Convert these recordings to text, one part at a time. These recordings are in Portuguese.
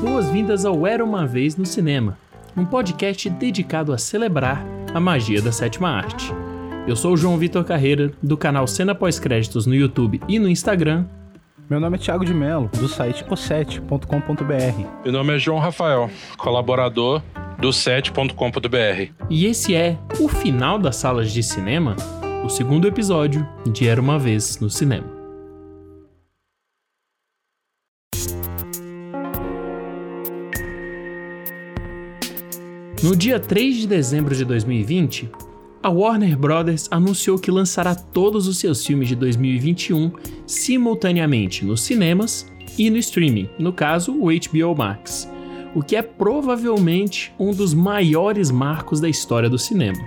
Boas-vindas ao Era Uma Vez no Cinema, um podcast dedicado a celebrar a magia da sétima arte. Eu sou o João Vitor Carreira, do canal Cena Pós-Créditos no YouTube e no Instagram. Meu nome é Thiago de Mello, do site o7.com.br. Meu nome é João Rafael, colaborador do 7.com.br. E esse é o final das salas de cinema, o segundo episódio de Era Uma Vez no Cinema. No dia 3 de dezembro de 2020, a Warner Bros. anunciou que lançará todos os seus filmes de 2021 simultaneamente nos cinemas e no streaming, no caso o HBO Max, o que é provavelmente um dos maiores marcos da história do cinema.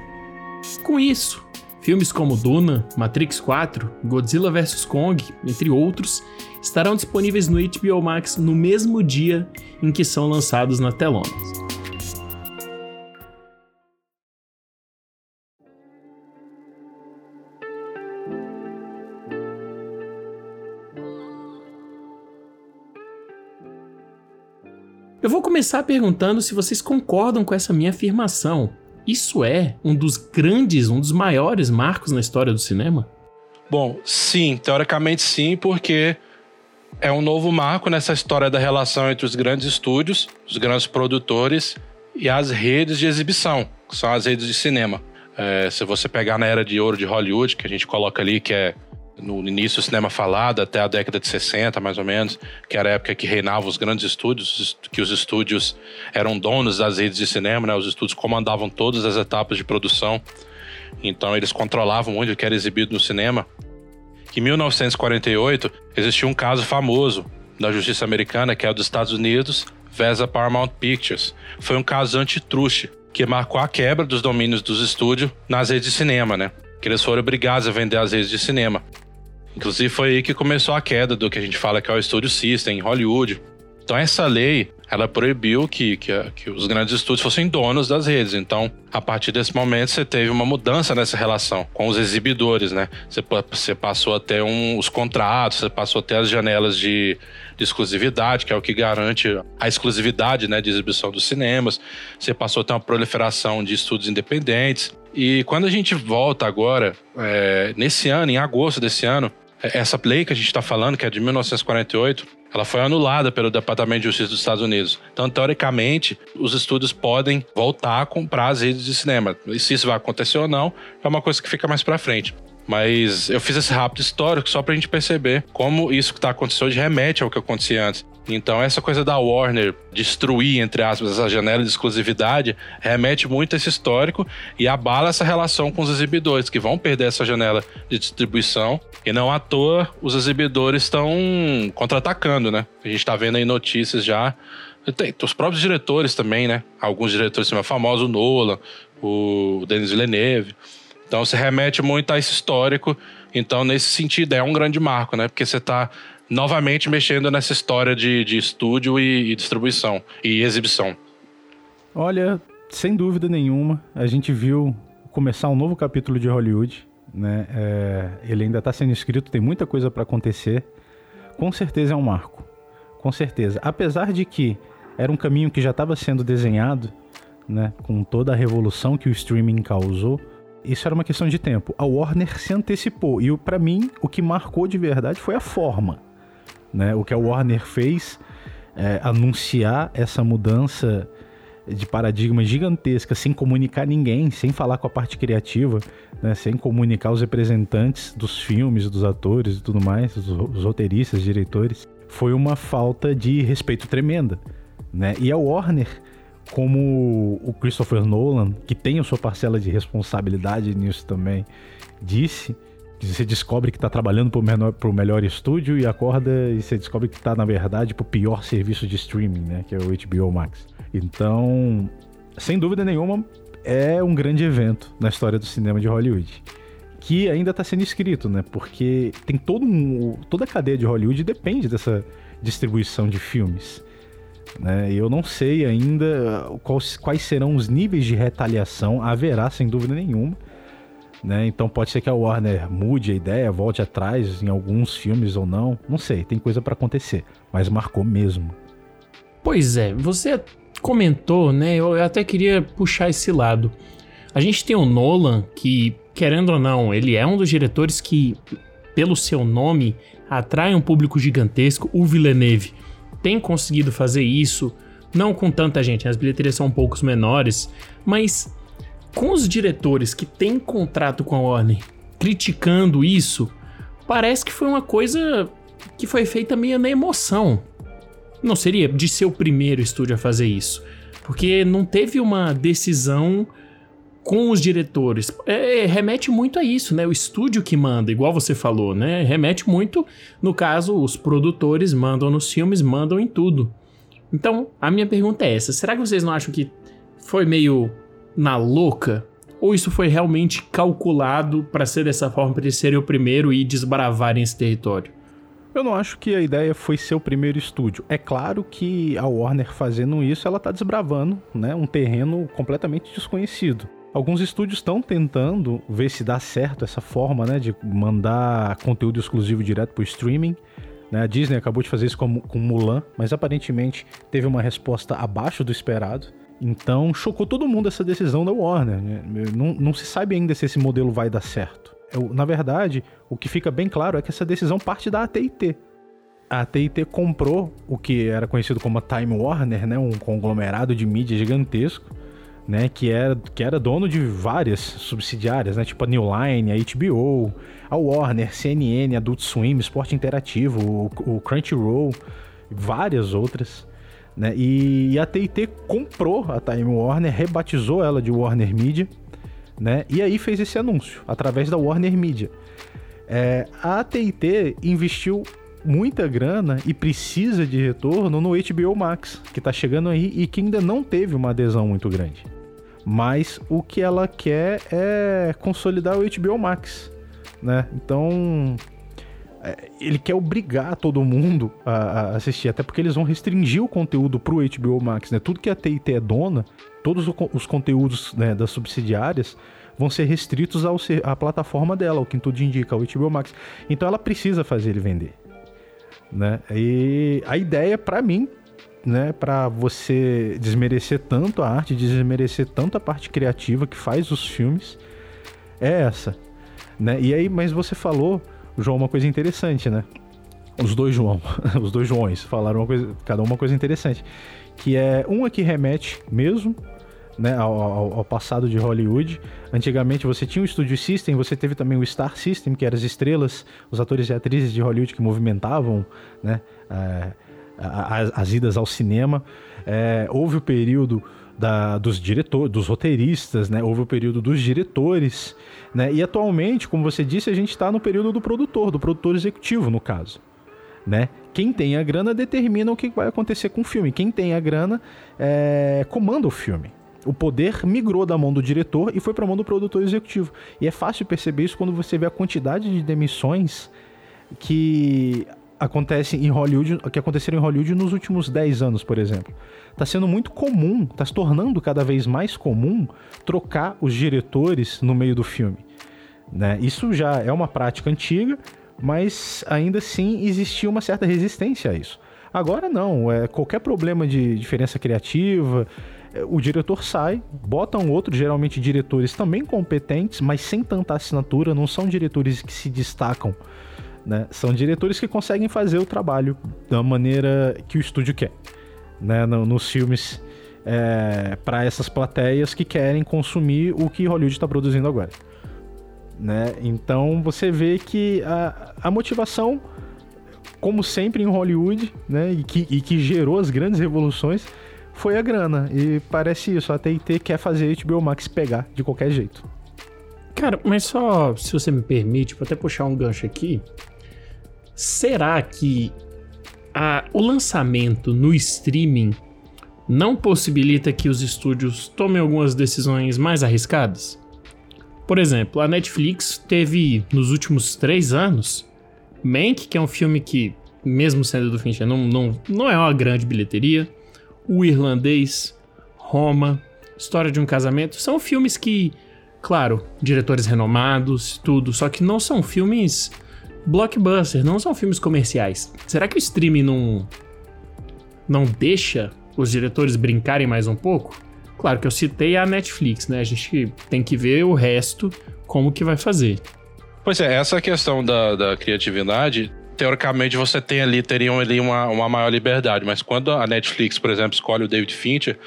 Com isso, filmes como Duna, Matrix 4, Godzilla vs Kong, entre outros, estarão disponíveis no HBO Max no mesmo dia em que são lançados na telonas. Eu vou começar perguntando se vocês concordam com essa minha afirmação. Isso é um dos grandes, um dos maiores marcos na história do cinema? Bom, sim, teoricamente sim, porque é um novo marco nessa história da relação entre os grandes estúdios, os grandes produtores e as redes de exibição, que são as redes de cinema. É, se você pegar na era de ouro de Hollywood, que a gente coloca ali, que é no início do cinema falado, até a década de 60, mais ou menos, que era a época que reinavam os grandes estúdios, que os estúdios eram donos das redes de cinema, né? Os estúdios comandavam todas as etapas de produção. Então eles controlavam muito o que era exibido no cinema. Em 1948, existia um caso famoso da justiça americana, que é o dos Estados Unidos, a Paramount Pictures. Foi um caso antitruste, que marcou a quebra dos domínios dos estúdios nas redes de cinema, né? Que eles foram obrigados a vender as redes de cinema. Inclusive foi aí que começou a queda do que a gente fala que é o Studio System em Hollywood. Então essa lei, ela proibiu que, que, que, os grandes estúdios fossem donos das redes. Então, a partir desse momento, você teve uma mudança nessa relação com os exibidores, né? Você, você passou a ter um, os contratos, você passou a ter as janelas de, de, exclusividade, que é o que garante a exclusividade né, de exibição dos cinemas. Você passou a ter uma proliferação de estúdios independentes. E quando a gente volta agora, é, nesse ano, em agosto desse ano, essa lei que a gente está falando, que é de 1948, ela foi anulada pelo Departamento de Justiça dos Estados Unidos. Então, teoricamente, os estúdios podem voltar a comprar as redes de cinema. E se isso vai acontecer ou não, é uma coisa que fica mais para frente. Mas eu fiz esse rápido histórico só pra gente perceber como isso que tá acontecendo remete ao que acontecia antes. Então, essa coisa da Warner destruir, entre aspas, essa janela de exclusividade remete muito a esse histórico e abala essa relação com os exibidores, que vão perder essa janela de distribuição. E não à toa os exibidores estão contra-atacando, né? A gente tá vendo aí notícias já. Tem os próprios diretores também, né? Alguns diretores mais famosos, o Nolan, o Denis Villeneuve. Então se remete muito a esse histórico. Então, nesse sentido, é um grande marco, né? Porque você está novamente mexendo nessa história de, de estúdio e, e distribuição e exibição. Olha, sem dúvida nenhuma, a gente viu começar um novo capítulo de Hollywood. Né? É, ele ainda está sendo escrito, tem muita coisa para acontecer. Com certeza é um marco. Com certeza. Apesar de que era um caminho que já estava sendo desenhado, né? com toda a revolução que o streaming causou, isso era uma questão de tempo. A Warner se antecipou e para mim o que marcou de verdade foi a forma, né? O que a Warner fez é, anunciar essa mudança de paradigma gigantesca sem comunicar ninguém, sem falar com a parte criativa, né? sem comunicar os representantes dos filmes, dos atores e tudo mais, os, os roteiristas, diretores, foi uma falta de respeito tremenda, né? E a Warner como o Christopher Nolan, que tem a sua parcela de responsabilidade nisso também, disse, você descobre que está trabalhando para o melhor estúdio e acorda e você descobre que está, na verdade, para o pior serviço de streaming, né, que é o HBO Max. Então, sem dúvida nenhuma, é um grande evento na história do cinema de Hollywood. Que ainda está sendo escrito, né? Porque tem todo um, toda a cadeia de Hollywood depende dessa distribuição de filmes. Né? Eu não sei ainda quais, quais serão os níveis de retaliação, haverá sem dúvida nenhuma. Né? Então pode ser que a Warner mude a ideia, volte atrás em alguns filmes ou não. Não sei, tem coisa para acontecer. Mas marcou mesmo. Pois é, você comentou, né? Eu até queria puxar esse lado. A gente tem o Nolan, que, querendo ou não, ele é um dos diretores que, pelo seu nome, atrai um público gigantesco. O Villeneuve tem conseguido fazer isso, não com tanta gente, as bilheterias são um poucos menores, mas com os diretores que têm contrato com a Warner criticando isso, parece que foi uma coisa que foi feita meio na emoção. Não seria de ser o primeiro estúdio a fazer isso, porque não teve uma decisão com os diretores. É, remete muito a isso, né? O estúdio que manda, igual você falou, né? Remete muito, no caso, os produtores mandam nos filmes, mandam em tudo. Então, a minha pergunta é essa: será que vocês não acham que foi meio na louca? Ou isso foi realmente calculado para ser dessa forma, para eles serem o primeiro e desbravarem esse território? Eu não acho que a ideia foi ser o primeiro estúdio. É claro que a Warner fazendo isso, ela está desbravando né, um terreno completamente desconhecido. Alguns estúdios estão tentando ver se dá certo essa forma né, de mandar conteúdo exclusivo direto para o streaming. Né? A Disney acabou de fazer isso com, com Mulan, mas aparentemente teve uma resposta abaixo do esperado. Então chocou todo mundo essa decisão da Warner. Né? Não, não se sabe ainda se esse modelo vai dar certo. Eu, na verdade, o que fica bem claro é que essa decisão parte da AT&T. A AT&T comprou o que era conhecido como a Time Warner, né? um conglomerado de mídia gigantesco, né? que, era, que era dono de várias subsidiárias, né? tipo a New Line, a HBO, a Warner, CNN, Adult Swim, Esporte Interativo, o, o Crunchyroll, várias outras. Né? E, a AT&T comprou a Time Warner, rebatizou ela de Warner Media, né? E aí fez esse anúncio através da Warner Media. É, a AT&T investiu muita grana e precisa de retorno no HBO Max, que está chegando aí e que ainda não teve uma adesão muito grande. Mas o que ela quer é consolidar o HBO Max, né? Então, ele quer obrigar todo mundo a, a, assistir, até porque eles vão restringir o conteúdo pro HBO Max, né? Tudo que a TIT é dona, todos os conteúdos né, das subsidiárias vão ser restritos ao, à plataforma dela, o que tudo indica, o HBO Max. Então ela precisa fazer ele vender. Né? E a ideia, para mim, né, para você desmerecer tanto a arte, desmerecer tanto a parte criativa que faz os filmes, é essa. Né? E aí, mas você falou, João, uma coisa interessante, né? Os dois João, os dois Joões falaram uma coisa, cada um uma coisa interessante, que é um aqui remete mesmo né, ao, ao, passado de Hollywood. Antigamente você tinha o Studio System, você teve também o Star System, que eram as estrelas, os atores e atrizes de Hollywood que movimentavam né, é, as, as, idas ao cinema. É, houve o período da, dos diretores, dos roteiristas, né? Houve o período dos diretores, né? E atualmente, como você disse, a gente está no período do produtor, do produtor executivo, no caso, né? Quem tem a grana determina o que vai acontecer com o filme. Quem tem a grana é, comanda o filme. O poder migrou da mão do diretor e foi para a mão do produtor executivo. E é fácil perceber isso quando você vê a quantidade de demissões que acontecem em Hollywood, que aconteceram em Hollywood nos últimos 10 anos, por exemplo. Está sendo muito comum, está se tornando cada vez mais comum trocar os diretores no meio do filme. Né? Isso já é uma prática antiga, mas ainda assim existia uma certa resistência a isso. Agora não, é qualquer problema de diferença criativa, é, o diretor sai, bota um outro, geralmente diretores também competentes, mas sem tanta assinatura, não são diretores que se destacam, né? São diretores que conseguem fazer o trabalho da maneira que o estúdio quer, né? Nos filmes é, para essas plateias que querem consumir o que Hollywood está produzindo agora, né? Então você vê que a, a motivação, como sempre em Hollywood, né? E que, e que gerou as grandes revoluções foi a grana. E parece isso, a TIT quer fazer HBO Max pegar de qualquer jeito. Cara, mas só se você me permite, vou até puxar um gancho aqui. Será que a, o lançamento no streaming não possibilita que os estúdios tomem algumas decisões mais arriscadas? Por exemplo, a Netflix teve nos últimos três anos Mank, que é um filme que, mesmo sendo do Fincher, não, não, não é uma grande bilheteria. O Irlandês, Roma, História de um Casamento, são filmes que Claro, diretores renomados, tudo, só que não são filmes blockbuster, não são filmes comerciais. Será que o streaming não não deixa os diretores brincarem mais um pouco? Claro que eu citei a Netflix, né? A gente tem que ver o resto como que vai fazer. Pois é, essa questão da, da criatividade, teoricamente você tem ali, teriam ali uma, uma maior liberdade, mas quando a Netflix, por exemplo, escolhe o David Fincher,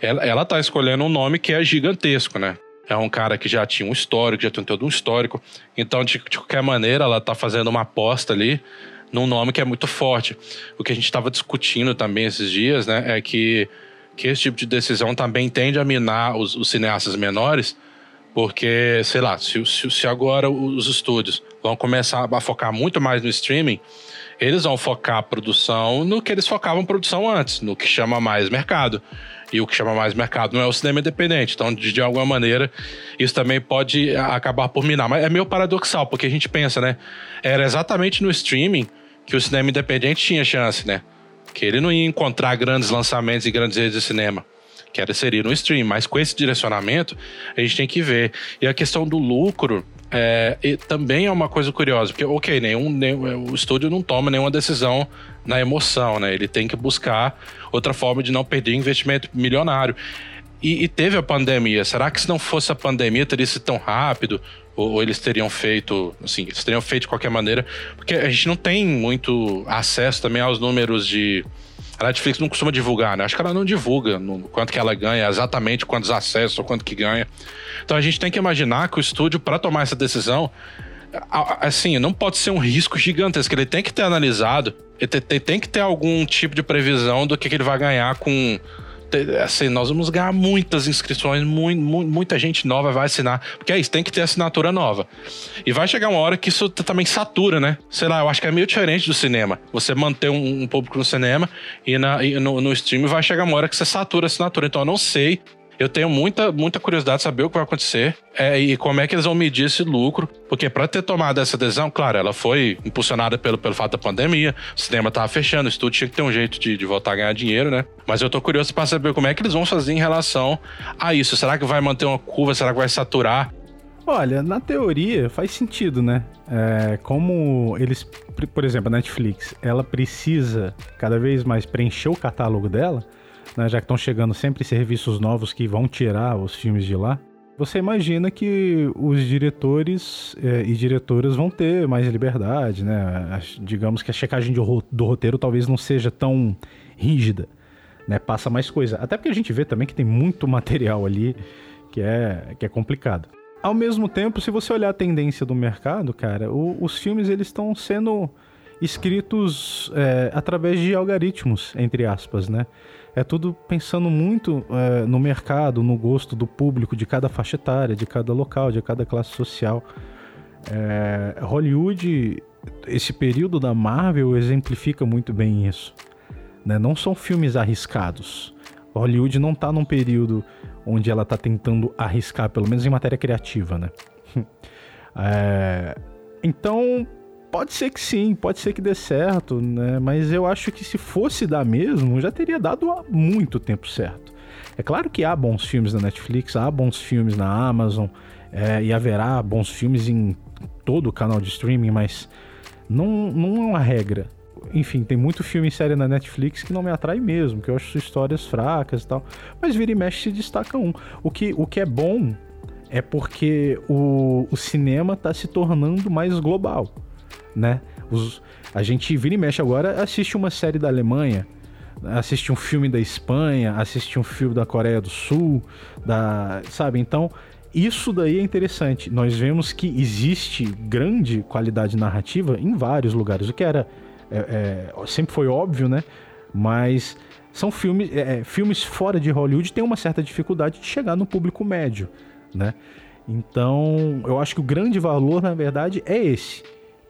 ela, ela tá escolhendo um nome que é gigantesco, né? É um cara que já tinha um histórico, já tem todo um histórico. Então, de, de qualquer maneira, ela tá fazendo uma aposta ali num nome que é muito forte. O que a gente estava discutindo também esses dias, né, é que, que esse tipo de decisão também tende a minar os, os cineastas menores, porque, sei lá, se, se, se agora os estúdios vão começar a focar muito mais no streaming, eles vão focar a produção no que eles focavam produção antes, no que chama mais mercado. E o que chama mais mercado não é o cinema independente. Então, de, de alguma maneira, isso também pode acabar por minar. Mas é meio paradoxal, porque a gente pensa, né? Era exatamente no streaming que o cinema independente tinha chance, né? Que ele não ia encontrar grandes lançamentos e grandes redes de cinema. Que era seria no stream. Mas com esse direcionamento, a gente tem que ver. E a questão do lucro é, também é uma coisa curiosa. Porque, ok, nenhum, nenhum, o estúdio não toma nenhuma decisão na emoção, né? Ele tem que buscar outra forma de não perder investimento milionário. E, e, teve a pandemia. Será que se não fosse a pandemia teria sido tão rápido? Ou, ou, eles teriam feito, assim, eles teriam feito de qualquer maneira? Porque a gente não tem muito acesso também aos números de. A Netflix não costuma divulgar, né? Acho que ela não divulga no, quanto que ela ganha, exatamente quantos acessos ou quanto que ganha. Então a gente tem que imaginar que o estúdio, para tomar essa decisão, assim, não pode ser um risco gigantesco. Ele tem que ter analisado, ele tem, que ter algum tipo de previsão do que ele vai ganhar com assim, nós vamos ganhar muitas inscrições, muito, muita gente nova vai assinar. Porque é isso, tem que ter assinatura nova. E vai chegar uma hora que isso também satura, né? Sei lá, eu acho que é meio diferente do cinema. Você manter um, um público no cinema e, na, e no, no stream vai chegar uma hora que você satura a assinatura. Então eu não sei eu tenho muita, muita curiosidade de saber o que vai acontecer é, e como é que eles vão medir esse lucro. Porque para ter tomado essa decisão, claro, ela foi impulsionada pelo, pelo fato da pandemia, o cinema tava fechando, o estúdio tinha que ter um jeito de, de voltar a ganhar dinheiro, né? Mas eu tô curioso para saber como é que eles vão fazer em relação a isso. Será que vai manter uma curva? Será que vai saturar? Olha, na teoria faz sentido, né? É, como eles, por exemplo, a Netflix, ela precisa cada vez mais preencher o catálogo dela né, já que estão chegando sempre serviços novos que vão tirar os filmes de lá, você imagina que os diretores é, e diretoras vão ter mais liberdade, né? Digamos que a checagem do roteiro talvez não seja tão rígida, né? Passa mais coisa. Até porque a gente vê também que tem muito material ali que é, que é complicado. Ao mesmo tempo, se você olhar a tendência do mercado, cara, o, os filmes eles estão sendo escritos é, através de algoritmos, entre aspas, né? É tudo pensando muito é, no mercado, no gosto do público, de cada faixa etária, de cada local, de cada classe social. É, Hollywood, esse período da Marvel exemplifica muito bem isso. Né? Não são filmes arriscados. Hollywood não está num período onde ela está tentando arriscar, pelo menos em matéria criativa, né? é, então, Pode ser que sim, pode ser que dê certo, né? Mas eu acho que se fosse dar mesmo, já teria dado há muito tempo certo. É claro que há bons filmes na Netflix, há bons filmes na Amazon, é, e haverá bons filmes em todo o canal de streaming, mas não, não é uma regra. Enfim, tem muito filme e série na Netflix que não me atrai mesmo, que eu acho histórias fracas e tal. Mas vira e mexe se destaca um. O que, o que é bom é porque o, o cinema está se tornando mais global né? Os, a gente vira e mexe agora, assiste uma série da Alemanha, assiste um filme da Espanha, assiste um filme da Coreia do Sul, da, sabe? Então, isso daí é interessante. Nós vemos que existe grande qualidade narrativa em vários lugares, o que era é, é, sempre foi óbvio, né? Mas são filmes, é, é filmes fora de Hollywood têm uma certa dificuldade de chegar no público médio, né? Então, eu acho que o grande valor, na verdade, é esse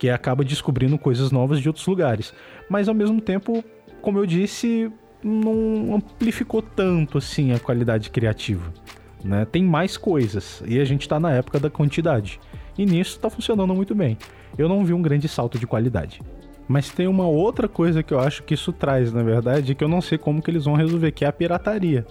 que acaba descobrindo coisas novas de outros lugares. Mas ao mesmo tempo, como eu disse, não amplificou tanto assim a qualidade criativa. Né? Tem mais coisas e a gente está na época da quantidade. E nisso está funcionando muito bem. Eu não vi um grande salto de qualidade. Mas tem uma outra coisa que eu acho que isso traz, na verdade, que eu não sei como que eles vão resolver, que é a pirataria.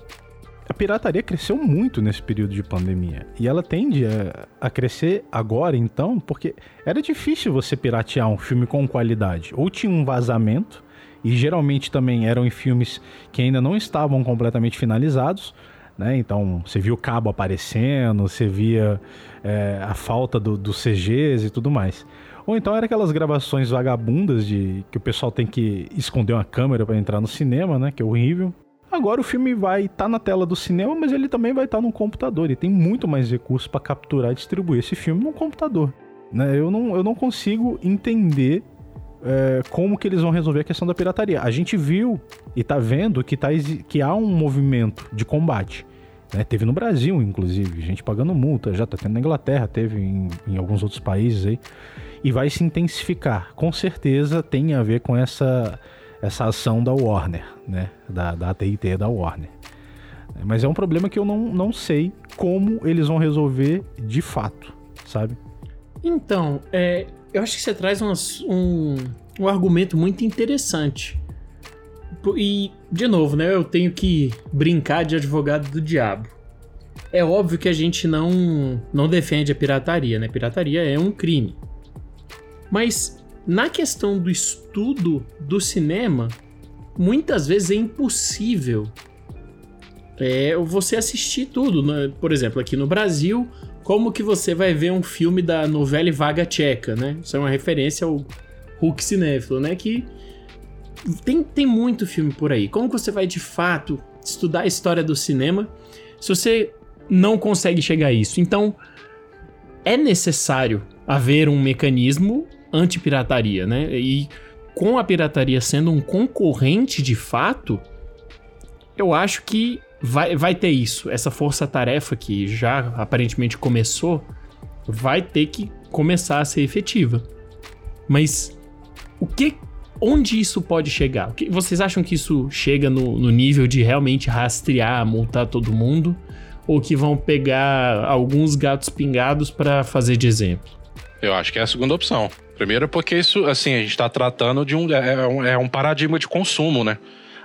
Pirataria cresceu muito nesse período de pandemia. E ela tende a, a, crescer agora, então, porque era difícil você piratear um filme com qualidade. Ou tinha um vazamento, e geralmente também eram em filmes que ainda não estavam completamente finalizados. Né? Então, você via o cabo aparecendo, você via é, a falta dos do CGs e tudo mais. Ou então era aquelas gravações vagabundas de que o pessoal tem que esconder uma câmera para entrar no cinema, né? Que é horrível. Agora o filme vai estar tá na tela do cinema, mas ele também vai estar tá no computador. E tem muito mais recursos para capturar e distribuir esse filme no computador. Né? Eu, não, eu não consigo entender é, como que eles vão resolver a questão da pirataria. A gente viu e tá vendo que, tá, que há um movimento de combate. Né? Teve no Brasil, inclusive, gente pagando multa, já tá tendo na Inglaterra, teve em, em alguns outros países aí. E vai se intensificar. Com certeza tem a ver com essa essa ação da Warner, né? Da, da AT&T da Warner. Mas é um problema que eu não, não sei como eles vão resolver de fato, sabe? Então, é, eu acho que você traz um, um, um argumento muito interessante. E, de novo, né? Eu tenho que brincar de advogado do diabo. É óbvio que a gente não, não defende a pirataria, né? Pirataria é um crime. Mas na questão do estudo do cinema, muitas vezes é impossível é, você assistir tudo. Né? Por exemplo, aqui no Brasil, como que você vai ver um filme da novela Vaga Tcheca, né? Isso é uma referência ao Hulk cinéfilo, né? Que tem, tem muito filme por aí. Como que você vai de fato estudar a história do cinema se você não consegue chegar a isso? Então, é necessário haver um mecanismo anti-pirataria, né? E com a pirataria sendo um concorrente de fato, eu acho que vai, vai ter isso. Essa força-tarefa que já aparentemente começou, vai ter que começar a ser efetiva. Mas o que. Onde isso pode chegar? Vocês acham que isso chega no, no nível de realmente rastrear, multar todo mundo? Ou que vão pegar alguns gatos pingados para fazer de exemplo? Eu acho que é a segunda opção. Primeiro porque isso, assim, a gente está tratando de um é, é, um... é um paradigma de consumo, né?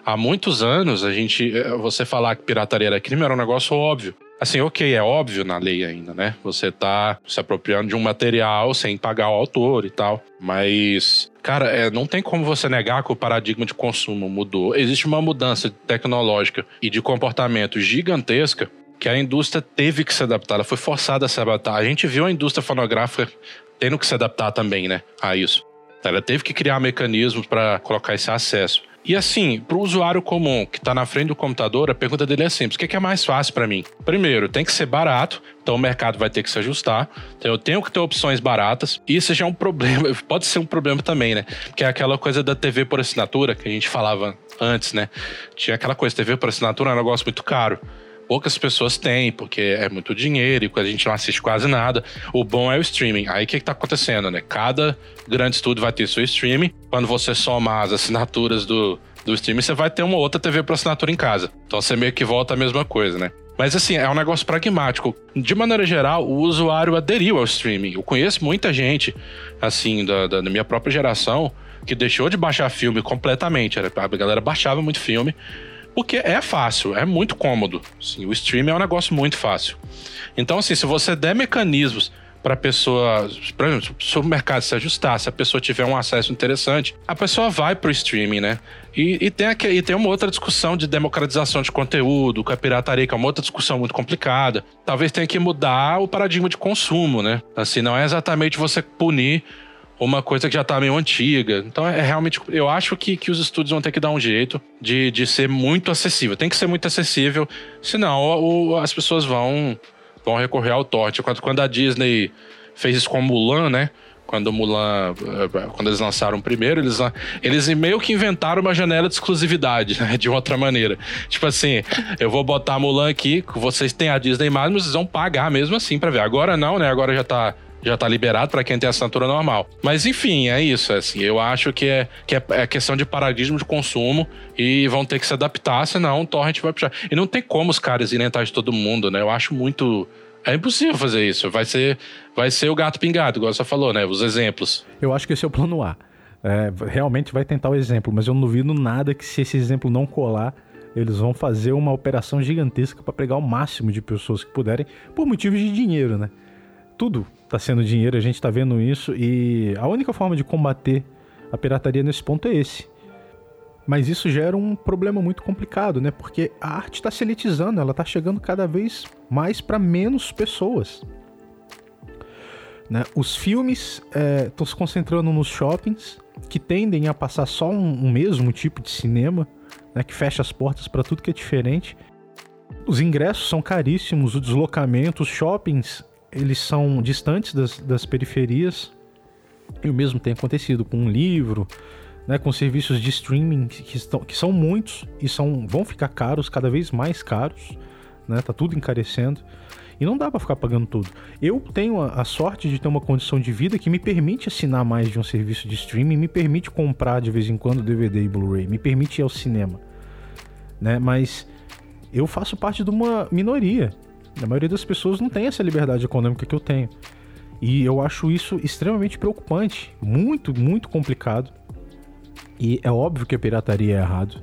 Há muitos anos, a gente... É, você falar que pirataria era crime era um negócio óbvio. Assim, ok, é óbvio na lei ainda, né? Você tá se apropriando de um material sem pagar o autor e tal. Mas, cara, é, não tem como você negar que o paradigma de consumo mudou. Existe uma mudança tecnológica e de comportamento gigantesca que a indústria teve que se adaptar, ela foi forçada a se adaptar. A gente viu a indústria fonográfica tendo que se adaptar também, né, a isso. Ela teve que criar mecanismos para colocar esse acesso. E assim, para o usuário comum que está na frente do computador, a pergunta dele é simples: o que é mais fácil para mim? Primeiro, tem que ser barato, então o mercado vai ter que se ajustar. Então eu tenho que ter opções baratas. E isso já é um problema, pode ser um problema também, né? Que é aquela coisa da TV por assinatura que a gente falava antes, né? Tinha aquela coisa: TV por assinatura é um negócio muito caro poucas pessoas têm, porque é muito dinheiro e a gente não assiste quase nada. O bom é o streaming. Aí o que, está acontecendo, né? Cada grande estúdio vai ter seu streaming. Quando você somar as assinaturas do, do streaming, você vai ter uma outra TV para assinatura em casa. Então você meio que volta a mesma coisa, né? Mas assim, é um negócio pragmático. De maneira geral, o usuário aderiu ao streaming. Eu conheço muita gente, assim, da, da minha própria geração, que deixou de baixar filme completamente. A galera baixava muito filme porque é fácil, é muito cômodo. Sim, o streaming é um negócio muito fácil. Então, assim, se você der mecanismos para a pessoa, por exemplo, o mercado se ajustar, se a pessoa tiver um acesso interessante, a pessoa vai para o streaming, né? E, e, tem aqui, e tem uma outra discussão de democratização de conteúdo, com a pirataria, que é uma outra discussão muito complicada. Talvez tenha que mudar o paradigma de consumo, né? Assim, não é exatamente você punir uma coisa que já tá meio antiga. Então é, realmente. Eu acho que, que os estúdios vão ter que dar um jeito de, de ser muito acessível. Tem que ser muito acessível, senão o, as pessoas vão, vão recorrer ao torte. Quando, quando a Disney fez isso com Mulan, né? Quando Mulan. Eh, quando eles lançaram primeiro, eles, eles meio que inventaram uma janela de exclusividade, né? De outra maneira. Tipo assim, eu vou botar Mulan aqui, vocês têm a Disney mais, mas vocês vão pagar mesmo assim para ver. Agora não, né? Agora já tá já tá liberado para quem tem assinatura normal. Mas enfim, é isso. É assim, eu acho que é, que é, é questão de paradigma de consumo e vão ter que se adaptar, senão o torrent vai puxar. E não tem como os caras irem atrás de todo mundo, né? Eu acho muito. É impossível fazer isso. Vai ser, vai ser o gato pingado, igual você falou, né? Os exemplos. Eu acho que esse é o plano A. É, realmente vai tentar o exemplo, mas eu não duvido nada que se esse exemplo não colar, Eles vão fazer uma operação gigantesca para pegar o máximo de pessoas que puderem, por motivos de dinheiro, né? Tudo está sendo dinheiro, a gente está vendo isso e a única forma de combater a pirataria nesse ponto é esse. Mas isso gera um problema muito complicado, né? Porque a arte está se elitizando, ela está chegando cada vez mais para menos pessoas. Né? Os filmes estão é, se concentrando nos shoppings, que tendem a passar só um, um mesmo tipo de cinema, né? que fecha as portas para tudo que é diferente. Os ingressos são caríssimos, o deslocamento, os shoppings eles são distantes das, das periferias. E o mesmo tem acontecido com um livro, né, com serviços de streaming que, estão, que são muitos e são, vão ficar caros, cada vez mais caros, né, tá tudo encarecendo. E não dá para ficar pagando tudo. Eu tenho a, a, sorte de ter uma condição de vida que me permite assinar mais de um serviço de streaming, me permite comprar de vez em quando DVD e Blu-ray, me permite ir ao cinema. Né? Mas eu faço parte de uma minoria. A maioria das pessoas não tem essa liberdade econômica que eu tenho. E eu acho isso extremamente preocupante, muito, muito complicado. E é óbvio que a pirataria é errado.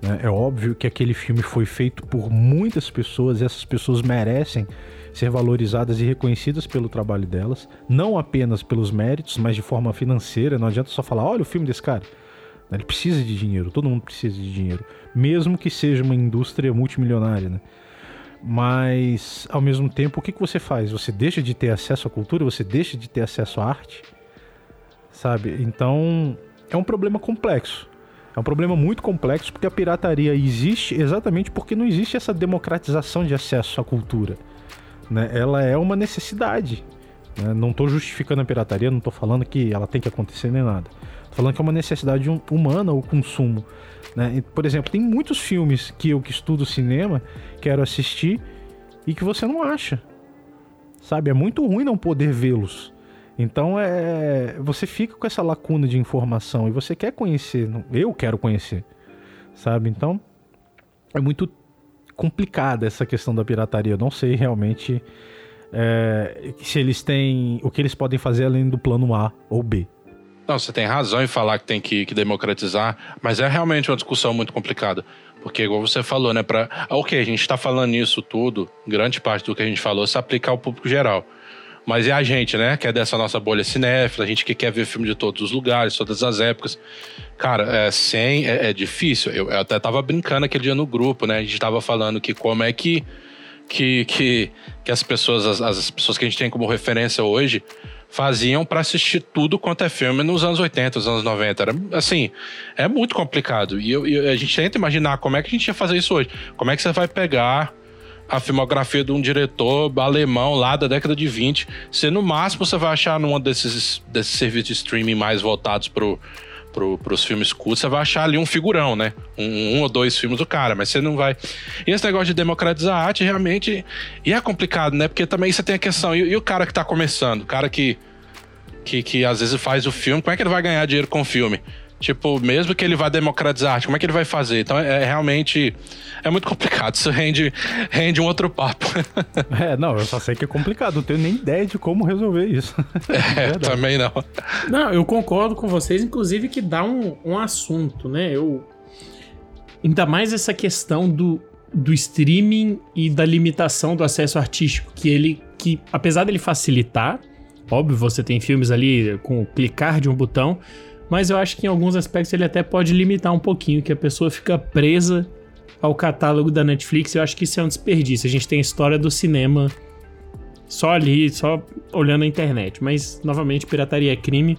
Né? É óbvio que aquele filme foi feito por muitas pessoas e essas pessoas merecem ser valorizadas e reconhecidas pelo trabalho delas, não apenas pelos méritos, mas de forma financeira. Não adianta só falar, olha o filme desse cara. Ele precisa de dinheiro, todo mundo precisa de dinheiro, mesmo que seja uma indústria multimilionária, né? Mas, ao mesmo tempo, o que, que você faz? Você deixa de ter acesso à cultura? Você deixa de ter acesso à arte? Sabe? Então, é um problema complexo. É um problema muito complexo porque a pirataria existe exatamente porque não existe essa democratização de acesso à cultura. Né? Ela é uma necessidade. Né? Não estou justificando a pirataria, não estou falando que ela tem que acontecer nem nada. Falando que é uma necessidade humana o consumo. Né? Por exemplo, tem muitos filmes que eu que estudo cinema quero assistir e que você não acha. Sabe? É muito ruim não poder vê-los. Então é, você fica com essa lacuna de informação e você quer conhecer, eu quero conhecer, sabe? Então é muito complicada essa questão da pirataria. Eu não sei realmente é, se eles têm o que eles podem fazer além do plano A ou B. Não, você tem razão em falar que tem que, que, democratizar, mas é realmente uma discussão muito complicada. Porque, igual você falou, né? Pra, ah, ok, a gente está falando isso tudo, grande parte do que a gente falou se aplica ao público geral. Mas é a gente, né? Que é dessa nossa bolha cinéfila, a gente que quer ver filme de todos os lugares, todas as épocas. Cara, é, sem é, é difícil. Eu, eu, até tava brincando aquele dia no grupo, né? A gente tava falando que como é que, que, que, que as pessoas, as, as pessoas que a gente tem como referência hoje, faziam para assistir tudo quanto é filme nos anos 80, nos anos 90. Era, assim, é muito complicado. E, eu, a gente tenta imaginar como é que a gente ia fazer isso hoje. Como é que você vai pegar a filmografia de um diretor alemão lá da década de 20. Você, no máximo, você vai achar num desses, desses serviços de streaming mais voltados pro para os filmes cultos, você vai achar ali um figurão, né? Um, um, ou dois filmes do cara, mas você não vai. E esse negócio de democratizar a arte realmente. E é complicado, né? Porque também você tem a questão. E, e o cara que está começando? O cara que, que, que às vezes faz o filme, como é que ele vai ganhar dinheiro com o filme? Tipo, mesmo que ele vá democratizar a arte, como é que ele vai fazer? Então é, é realmente. É muito complicado. Isso rende, rende um outro papo. É, não, eu só sei que é complicado. Não tenho nem ideia de como resolver isso. É, é também não. Não, eu concordo com vocês, inclusive, que dá um, um assunto, né? Eu. Ainda mais essa questão do, do streaming e da limitação do acesso artístico, que ele. que apesar dele facilitar, óbvio, você tem filmes ali com clicar de um botão mas eu acho que em alguns aspectos ele até pode limitar um pouquinho, que a pessoa fica presa ao catálogo da Netflix. Eu acho que isso é um desperdício. A gente tem a história do cinema só ali, só olhando a internet. Mas, novamente, pirataria é crime.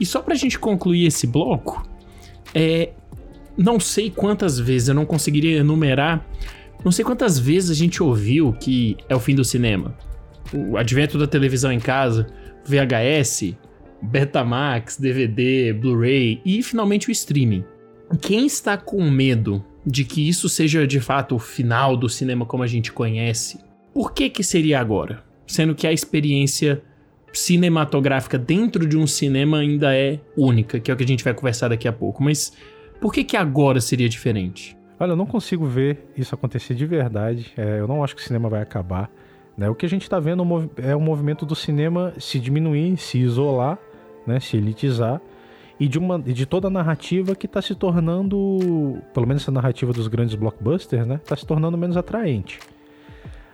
E só pra gente concluir esse bloco, é. Não sei quantas vezes, eu não conseguiria enumerar. Não sei quantas vezes a gente ouviu que é o fim do cinema. O advento da televisão em casa, VHS, Betamax, DVD, Blu-ray e finalmente o streaming. Quem está com medo de que isso seja de fato o final do cinema como a gente conhece, por que que seria agora? Sendo que a experiência cinematográfica dentro de um cinema ainda é única, que é o que a gente vai conversar daqui a pouco. Mas por que que agora seria diferente? Olha, eu não consigo ver isso acontecer de verdade. É, eu não acho que o cinema vai acabar. Né? O que a gente está vendo é o movimento do cinema se diminuir, se isolar né, se elitizar e de, uma, de toda a narrativa que está se tornando, pelo menos essa narrativa dos grandes blockbusters, né? Está se tornando menos atraente.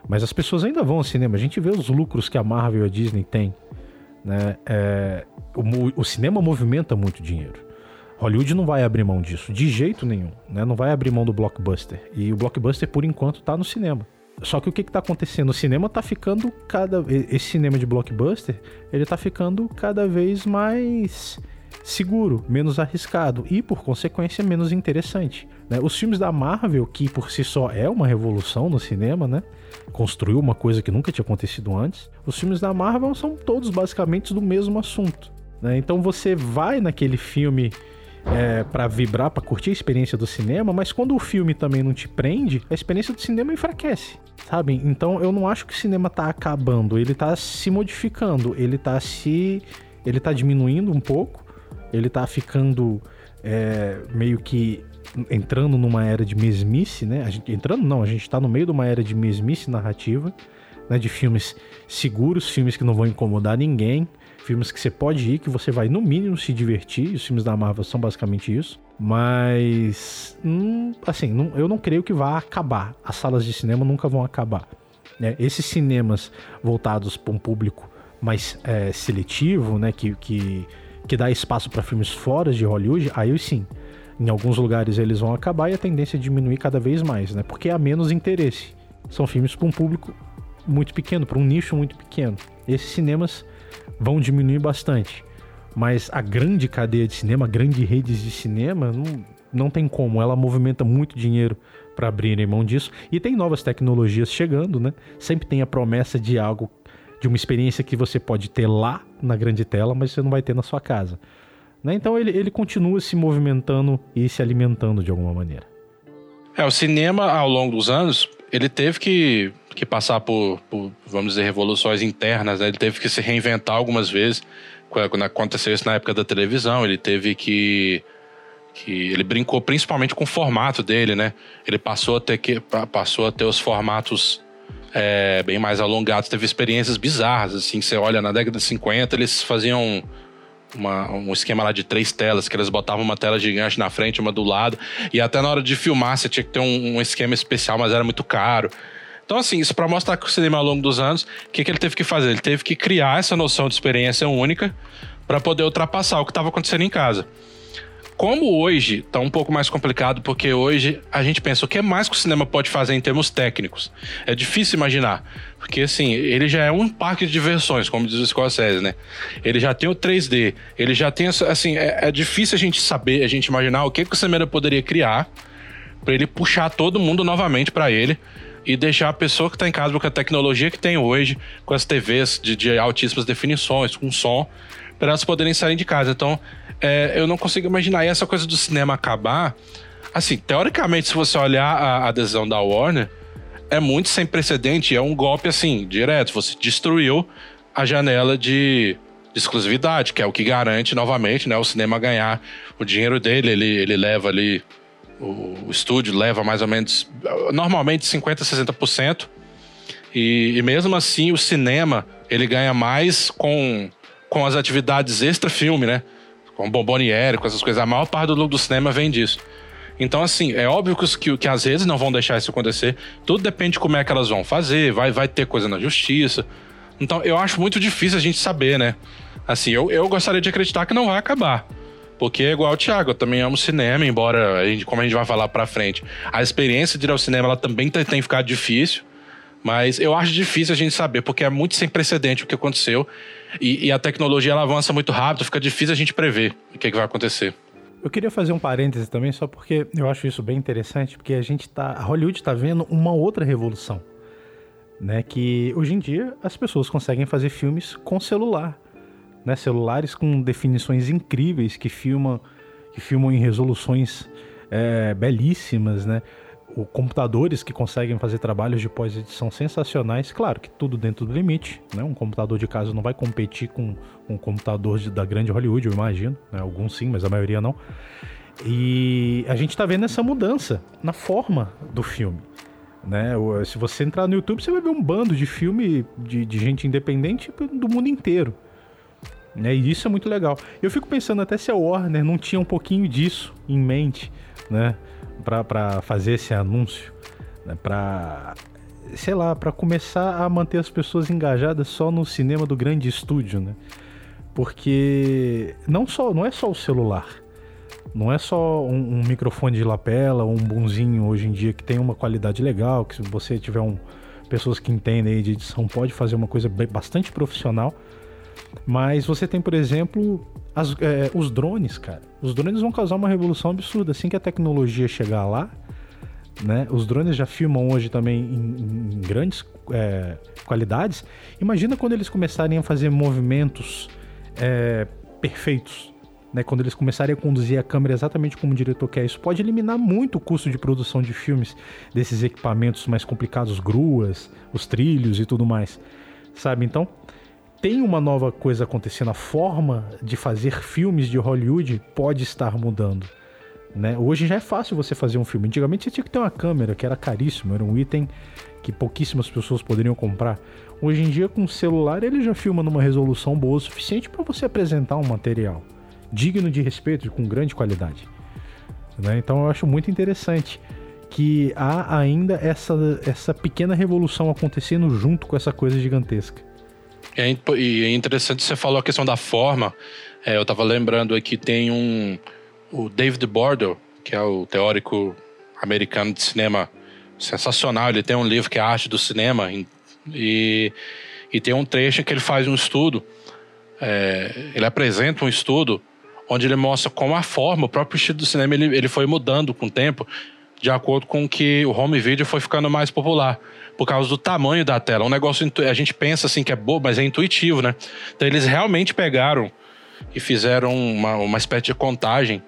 Mas as pessoas ainda vão ao cinema. A gente vê os lucros que a Marvel e a Disney têm. Né? É, o, o, cinema movimenta muito dinheiro. Hollywood não vai abrir mão disso, de jeito nenhum. Né? Não vai abrir mão do blockbuster. E o blockbuster, por enquanto, está no cinema. Só que o que, está acontecendo? O cinema está ficando cada. Esse cinema de blockbuster, ele tá ficando cada vez mais seguro, menos arriscado e, por consequência, menos interessante. Né? Os filmes da Marvel, que por si só é uma revolução no cinema, né? construiu uma coisa que nunca tinha acontecido antes. Os filmes da Marvel são todos basicamente do mesmo assunto. Né? Então você vai naquele filme é, para vibrar, para curtir a experiência do cinema, mas quando o filme também não te prende, a experiência do cinema enfraquece, sabe? Então eu não acho que o cinema tá acabando, ele tá se modificando, ele tá se. ele tá diminuindo um pouco, ele tá ficando é, meio que entrando numa era de mesmice, né? Gente, entrando não, a gente está no meio de uma era de mesmice narrativa, né? De filmes seguros, filmes que não vão incomodar ninguém, filmes que você pode ir, que você vai no mínimo se divertir. Os filmes da Marvel são basicamente isso. Mas, hum, assim, não, eu não creio que vá acabar. As salas de cinema nunca vão acabar. Né? Esses cinemas voltados para um público mais é, seletivo, né? Que, que, que dá espaço para filmes fora de Hollywood, aí sim em alguns lugares eles vão acabar e a tendência é diminuir cada vez mais, né? Porque há menos interesse. São filmes para um público muito pequeno, para um nicho muito pequeno. Esses cinemas vão diminuir bastante. Mas a grande cadeia de cinema, grande redes de cinema, não, não tem como. Ela movimenta muito dinheiro para abrirem mão disso. E tem novas tecnologias chegando, né? Sempre tem a promessa de algo, de uma experiência que você pode ter lá na grande tela, mas você não vai ter na sua casa. Né? Então ele, ele continua se movimentando e se alimentando de alguma maneira. É, o cinema, ao longo dos anos, ele teve que, que passar por, por, vamos dizer, revoluções internas, né? Ele teve que se reinventar algumas vezes. Quando aconteceu isso na época da televisão, ele teve que que ele brincou principalmente com o formato dele, né? Ele passou a ter que passou a ter os formatos é, bem mais alongados, teve experiências bizarras, assim, você olha na década de 50, eles faziam uma, um esquema lá de três telas, que eles botavam uma tela gigante na frente, uma do lado, e até na hora de filmar você tinha que ter um, um esquema especial, mas era muito caro. Então, assim, isso para mostrar que o cinema ao longo dos anos, o que, que ele teve que fazer? Ele teve que criar essa noção de experiência única para poder ultrapassar o que estava acontecendo em casa. Como hoje está um pouco mais complicado, porque hoje a gente pensa o que mais que o cinema pode fazer em termos técnicos. É difícil imaginar. Porque, assim, ele já é um parque de diversões, como diz o Scorsese, né? Ele já tem o 3D, ele já tem, assim, é, é difícil a gente saber, a gente imaginar o que, que o cinema poderia criar para ele puxar todo mundo novamente para ele e deixar a pessoa que está em casa com a tecnologia que tem hoje, com as TVs de, de altíssimas definições, com som, para elas poderem sair de casa. Então, é, eu não consigo imaginar. E essa coisa do cinema acabar, assim, teoricamente, se você olhar a adesão da Warner, é muito sem precedente. É um golpe, assim, direto. Você destruiu a janela de, de exclusividade, que é o que garante novamente, né, o cinema ganhar o dinheiro dele. Ele, ele leva ali, o, estúdio leva mais ou menos, normalmente 50%, 60%. E, e mesmo assim, o cinema, ele ganha mais com com as atividades extra-filme, né? Com bomboniere, com essas coisas. A maior parte do lucro do cinema vem disso. Então, assim, é óbvio que, que as redes não vão deixar isso acontecer. Tudo depende de como é que elas vão fazer. Vai, vai ter coisa na justiça. Então, eu acho muito difícil a gente saber, né? Assim, eu, eu gostaria de acreditar que não vai acabar. Porque é igual o Thiago, eu também amo cinema, embora, a gente, como a gente vai falar pra frente, a experiência de ir ao cinema ela também tem, tem ficado difícil. Mas eu acho difícil a gente saber, porque é muito sem precedente o que aconteceu. E, e a tecnologia ela avança muito rápido, fica difícil a gente prever o que, é que vai acontecer. Eu queria fazer um parêntese também, só porque eu acho isso bem interessante, porque a gente tá. A Hollywood está vendo uma outra revolução. Né? Que hoje em dia as pessoas conseguem fazer filmes com celular. Né? Celulares com definições incríveis que filmam, que filmam em resoluções é, belíssimas, né? o computadores que conseguem fazer trabalhos de pós-edição sensacionais, claro que tudo dentro do limite, né? Um computador de casa não vai competir com um computador de, da grande Hollywood, eu imagino, né? Alguns sim, mas a maioria não. E a gente tá vendo essa mudança na forma do filme. Né? Se você entrar no YouTube, você vai ver um bando de filme de, de gente independente do mundo inteiro. Né? E isso é muito legal. Eu fico pensando até se a Warner não tinha um pouquinho disso em mente, né? Para fazer esse anúncio, né? Para sei lá, para começar a manter as pessoas engajadas só no cinema do grande estúdio, né? Porque não só, não é só o celular. Não é só um, um microfone de lapela, um bonzinho hoje em dia que tem uma qualidade legal, que se você tiver um, pessoas que entendem de edição pode fazer uma coisa bastante profissional. Mas você tem, por exemplo, as, é, os drones, cara. Os drones vão causar uma revolução absurda. Assim que a tecnologia chegar lá, né? Os drones já filmam hoje também em, em grandes é, qualidades. Imagina quando eles começarem a fazer movimentos é, perfeitos. Né, quando eles começarem a conduzir a câmera exatamente como o diretor quer, isso pode eliminar muito o custo de produção de filmes desses equipamentos mais complicados, gruas, os trilhos e tudo mais, sabe? Então, tem uma nova coisa acontecendo, a forma de fazer filmes de Hollywood pode estar mudando. Né? Hoje já é fácil você fazer um filme. Antigamente você tinha que ter uma câmera, que era caríssimo, era um item que pouquíssimas pessoas poderiam comprar. Hoje em dia, com o celular, ele já filma numa resolução boa o suficiente para você apresentar um material digno de respeito e com grande qualidade. Né? Então eu acho muito interessante que há ainda essa, essa pequena revolução acontecendo junto com essa coisa gigantesca. É, e é interessante você falou a questão da forma. É, eu estava lembrando aqui tem um o David Bordo, que é o teórico americano de cinema sensacional. Ele tem um livro que é Arte do Cinema e, e tem um trecho que ele faz um estudo. É, ele apresenta um estudo onde ele mostra como a forma, o próprio estilo do cinema, ele, ele foi mudando com o tempo, de acordo com que o home video foi ficando mais popular, por causa do tamanho da tela. Um negócio, a gente pensa assim que é bobo, mas é intuitivo, né? Então eles realmente pegaram e fizeram uma, uma espécie de contagem,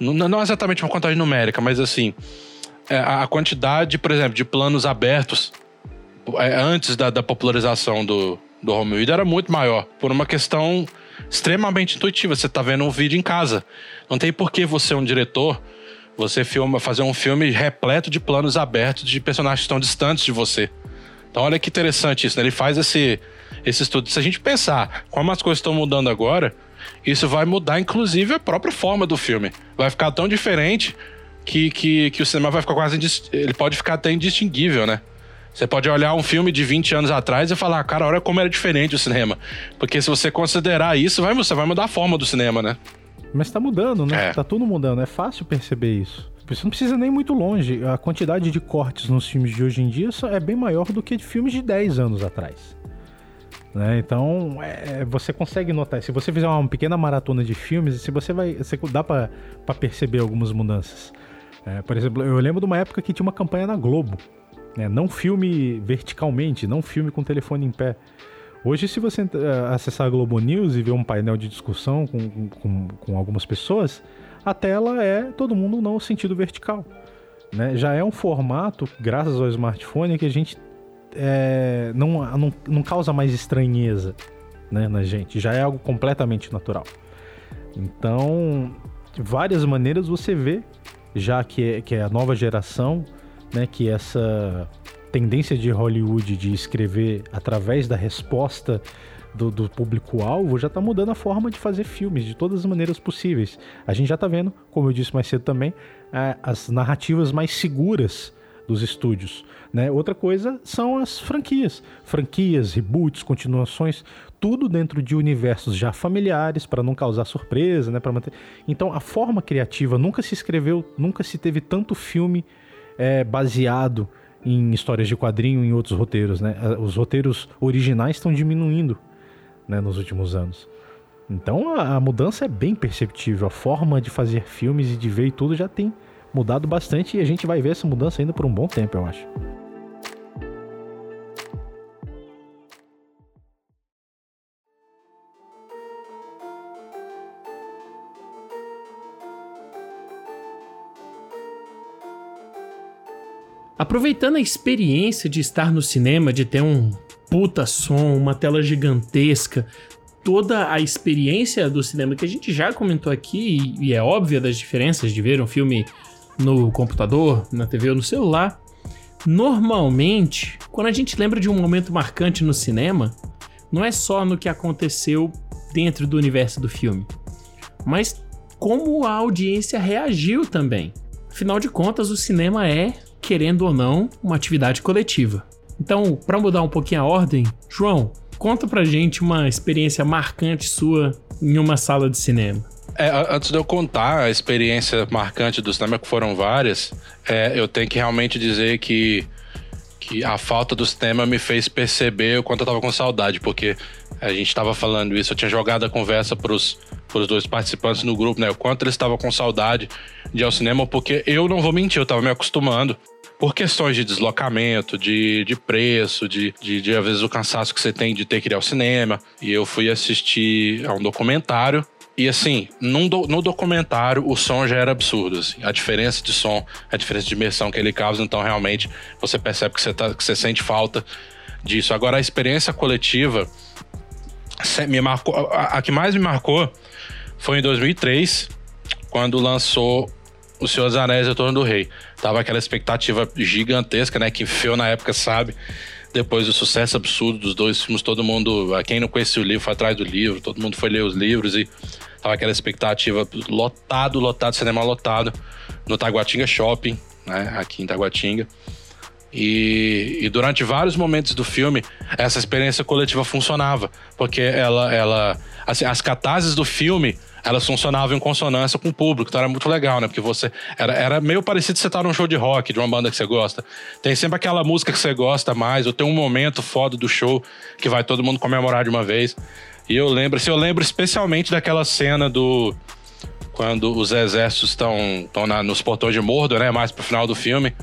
não, não exatamente uma contagem numérica, mas assim, é, a quantidade, por exemplo, de planos abertos é, antes da, da popularização do, do home video era muito maior, por uma questão extremamente intuitiva. Você tá vendo um vídeo em casa. Não tem por que você, um diretor, você filma, fazer um filme repleto de planos abertos de personagens que estão distantes de você. Então olha que interessante isso, né? Ele faz esse, esse estudo. Se a gente pensar como as coisas estão mudando agora, isso vai mudar inclusive a própria forma do filme. Vai ficar tão diferente que, que, que o cinema vai ficar quase... Ele pode ficar até indistinguível, né? Você pode olhar um filme de 20 anos atrás e falar, cara, olha como era diferente o cinema. Porque se você considerar isso, vai, você vai mudar a forma do cinema, né? Mas tá mudando, né? É. Tá tudo mudando. É fácil perceber isso. Você não precisa nem muito longe. A quantidade de cortes nos filmes de hoje em dia é bem maior do que de filmes de 10 anos atrás. Né? Então, é, você consegue notar. Se você fizer uma pequena maratona de filmes, se você vai. Você, dá para perceber algumas mudanças. É, por exemplo, eu lembro de uma época que tinha uma campanha na Globo né? Não filme verticalmente, não filme com o telefone em pé. Hoje, se você uh, acessar a Globo News e ver um painel de discussão com, com, com algumas pessoas, a tela é todo mundo no sentido vertical. Né? Já é um formato, graças ao smartphone, que a gente é, não, não, não causa mais estranheza né, na gente. Já é algo completamente natural. Então, de várias maneiras você vê, já que é, que é a nova geração né, que essa tendência de Hollywood de escrever através da resposta do, do público-alvo já está mudando a forma de fazer filmes de todas as maneiras possíveis. A gente já está vendo, como eu disse mais cedo também, é, as narrativas mais seguras dos estúdios. Né? Outra coisa são as franquias. Franquias, reboots, continuações, tudo dentro de universos já familiares para não causar surpresa, né? Para manter. Então a forma criativa nunca se escreveu, nunca se teve tanto filme é baseado em histórias de quadrinho, em outros roteiros, né? Os roteiros originais estão diminuindo, né, nos últimos anos. Então a, a, mudança é bem perceptível. A forma de fazer filmes e de ver e tudo já tem mudado bastante e a gente vai ver essa mudança ainda por um bom tempo, eu acho. Aproveitando a experiência de estar no cinema, de ter um puta som, uma tela gigantesca, toda a experiência do cinema que a gente já comentou aqui, e é óbvia das diferenças de ver um filme no computador, na TV ou no celular. Normalmente, quando a gente lembra de um momento marcante no cinema, não é só no que aconteceu dentro do universo do filme, mas como a audiência reagiu também. Afinal de contas, o cinema é, querendo ou não, uma atividade coletiva. Então, para mudar um pouquinho a ordem, João, conta pra gente uma experiência marcante sua em uma sala de cinema. É, antes de eu contar a experiência marcante do cinema, que foram várias, é, eu tenho que realmente dizer que, que a falta do cinema me fez perceber o quanto eu tava com saudade, porque a gente tava falando isso, eu tinha jogado a conversa pros, pros dois participantes no grupo, né? O quanto eles estavam com saudade de ir ao cinema, porque eu não vou mentir, eu tava me acostumando por questões de deslocamento, de, de preço, de, de, de, às vezes o cansaço que você tem de ter que ir ao cinema. E eu fui assistir a um documentário e assim, do, no documentário o som já era absurdo. Assim. A diferença de som, a diferença de imersão que ele causa, então realmente você percebe que você, tá, que você sente falta disso. Agora, a experiência coletiva me marcou. A, a que mais me marcou foi em 2003, quando lançou O Senhor dos Anéis e o Torno do Rei. Tava aquela expectativa gigantesca, né? Que Feu na época sabe depois do sucesso absurdo dos dois filmes, todo mundo, quem não conhecia o livro, foi atrás do livro, todo mundo foi ler os livros e tava aquela expectativa lotado, lotado, cinema lotado no Taguatinga Shopping, né, aqui em Taguatinga. E, e, durante vários momentos do filme, essa experiência coletiva funcionava, porque ela, ela assim, as catarses do filme elas funcionavam em consonância com o público, então era muito legal, né? Porque você. Era, era meio parecido você estar num show de rock de uma banda que você gosta. Tem sempre aquela música que você gosta mais, ou tem um momento foda do show que vai todo mundo comemorar de uma vez. E eu lembro, assim, eu lembro especialmente daquela cena do. Quando os exércitos estão nos portões de Mordor, né? Mais pro final do filme.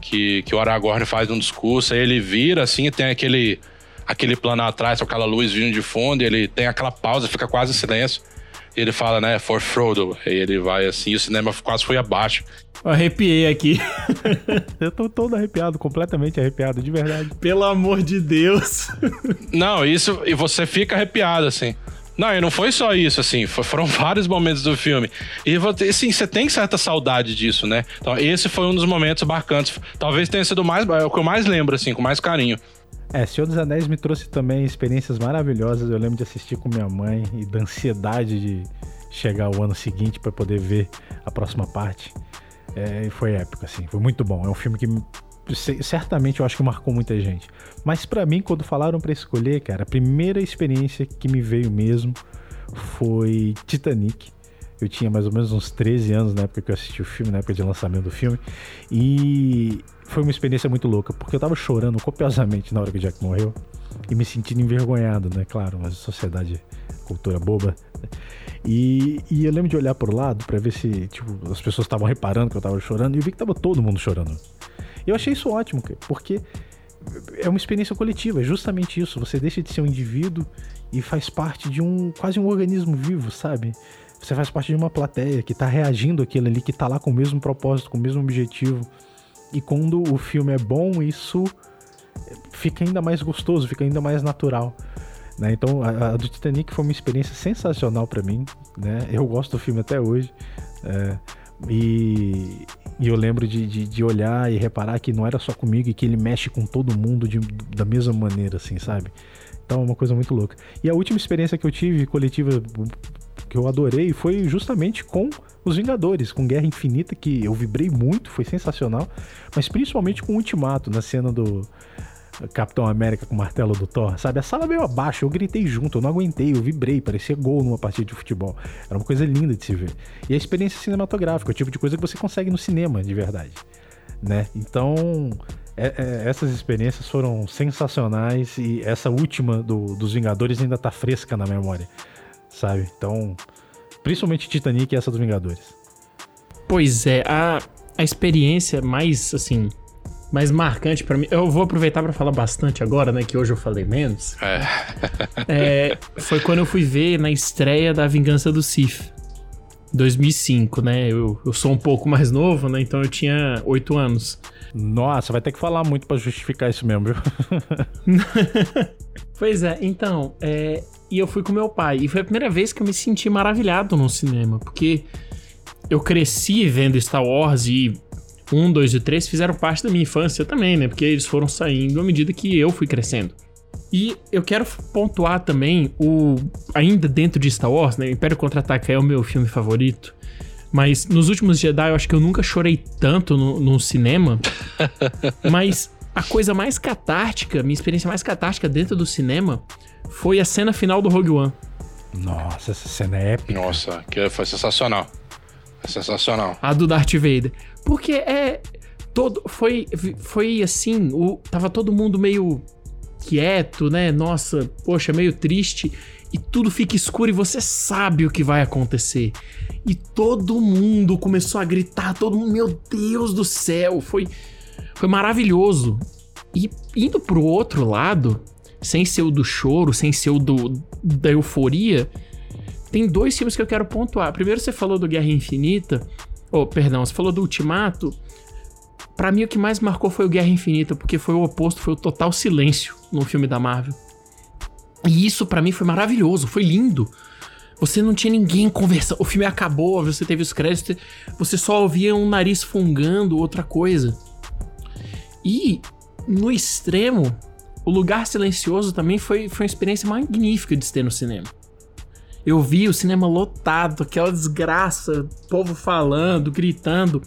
Que, que o Aragorn faz um discurso, aí ele vira assim, tem aquele aquele plano atrás com aquela luz vindo de fundo, e ele tem aquela pausa, fica quase em silêncio ele fala, né, for Frodo. Aí ele vai assim, e o cinema quase foi abaixo. Eu arrepiei aqui. eu tô todo arrepiado, completamente arrepiado, de verdade. Pelo amor de Deus. não, isso, e você fica arrepiado, assim. Não, e não foi só isso, assim, foram vários momentos do filme. E, assim, você tem certa saudade disso, né? Então, esse foi um dos momentos marcantes. Talvez tenha sido mais, é o que eu mais lembro, assim, com mais carinho. É, Senhor dos Anéis me trouxe também experiências maravilhosas. Eu lembro de assistir com minha mãe e da ansiedade de chegar o ano seguinte para poder ver a próxima parte. É, foi épico, assim, foi muito bom. É um filme que certamente eu acho que marcou muita gente. Mas para mim, quando falaram para escolher, cara, a primeira experiência que me veio mesmo foi Titanic. Eu tinha mais ou menos uns 13 anos na época que eu assisti o filme, na época de lançamento do filme. E foi uma experiência muito louca, porque eu tava chorando copiosamente na hora que o Jack morreu e me sentindo envergonhado, né? Claro, mas sociedade, cultura boba. E, e eu lembro de olhar pro lado para ver se tipo, as pessoas estavam reparando que eu tava chorando e eu vi que tava todo mundo chorando. Eu achei isso ótimo, porque é uma experiência coletiva, é justamente isso. Você deixa de ser um indivíduo e faz parte de um quase um organismo vivo, sabe? Você faz parte de uma plateia que tá reagindo àquilo ali, que tá lá com o mesmo propósito, com o mesmo objetivo. E quando o filme é bom, isso fica ainda mais gostoso, fica ainda mais natural. Né? Então, a, a, do Titanic foi uma experiência sensacional para mim. Né? Eu gosto do filme até hoje. É, e, e, eu lembro de, de, de, olhar e reparar que não era só comigo e que ele mexe com todo mundo de, da mesma maneira, assim, sabe? Então é uma coisa muito louca. E a última experiência que eu tive coletiva que eu adorei foi justamente com os Vingadores, com Guerra Infinita, que eu vibrei muito, foi sensacional, mas principalmente com o Ultimato, na cena do Capitão América com o martelo do Thor, sabe? A sala veio abaixo, eu gritei junto, eu não aguentei, eu vibrei, parecia gol numa partida de futebol. Era uma coisa linda de se ver. E a experiência cinematográfica, o tipo de coisa que você consegue no cinema, de verdade. Né? Então, é, é, essas experiências foram sensacionais e essa última do, dos Vingadores ainda tá fresca na memória, sabe? Então, Principalmente Titanic e essa dos Vingadores. Pois é, a, a experiência mais, assim, mais marcante para mim. Eu vou aproveitar para falar bastante agora, né? Que hoje eu falei menos. É. é. Foi quando eu fui ver na estreia da Vingança do Sith. 2005, né? Eu, eu sou um pouco mais novo, né? Então eu tinha 8 anos. Nossa, vai ter que falar muito para justificar isso mesmo, viu? pois é, então, é, e eu fui com meu pai. E foi a primeira vez que eu me senti maravilhado no cinema, porque eu cresci vendo Star Wars e um, dois e três fizeram parte da minha infância também, né? Porque eles foram saindo à medida que eu fui crescendo. E eu quero pontuar também o. Ainda dentro de Star Wars, né? Império Contra-Ataca é o meu filme favorito. Mas nos últimos Jedi eu acho que eu nunca chorei tanto no, no cinema. mas a coisa mais catártica, minha experiência mais catártica dentro do cinema foi a cena final do Rogue One. Nossa, essa cena é épica. Nossa, que foi sensacional. É sensacional. A do Darth Vader. Porque é. Todo. Foi. Foi assim. O, tava todo mundo meio quieto, né? Nossa, poxa, meio triste. E tudo fica escuro e você sabe o que vai acontecer. E todo mundo começou a gritar, todo mundo, meu Deus do céu, foi, foi maravilhoso. E indo pro outro lado, sem ser o do choro, sem ser o do, da euforia, tem dois filmes que eu quero pontuar. Primeiro você falou do Guerra Infinita, oh, perdão, você falou do Ultimato. Para mim o que mais marcou foi o Guerra Infinita, porque foi o oposto, foi o total silêncio no filme da Marvel. E isso para mim foi maravilhoso, foi lindo. Você não tinha ninguém conversando. O filme acabou, você teve os créditos, você só ouvia um nariz fungando, outra coisa. E no extremo, o Lugar Silencioso também foi, foi uma experiência magnífica de ter no cinema. Eu vi o cinema lotado, aquela desgraça, povo falando, gritando.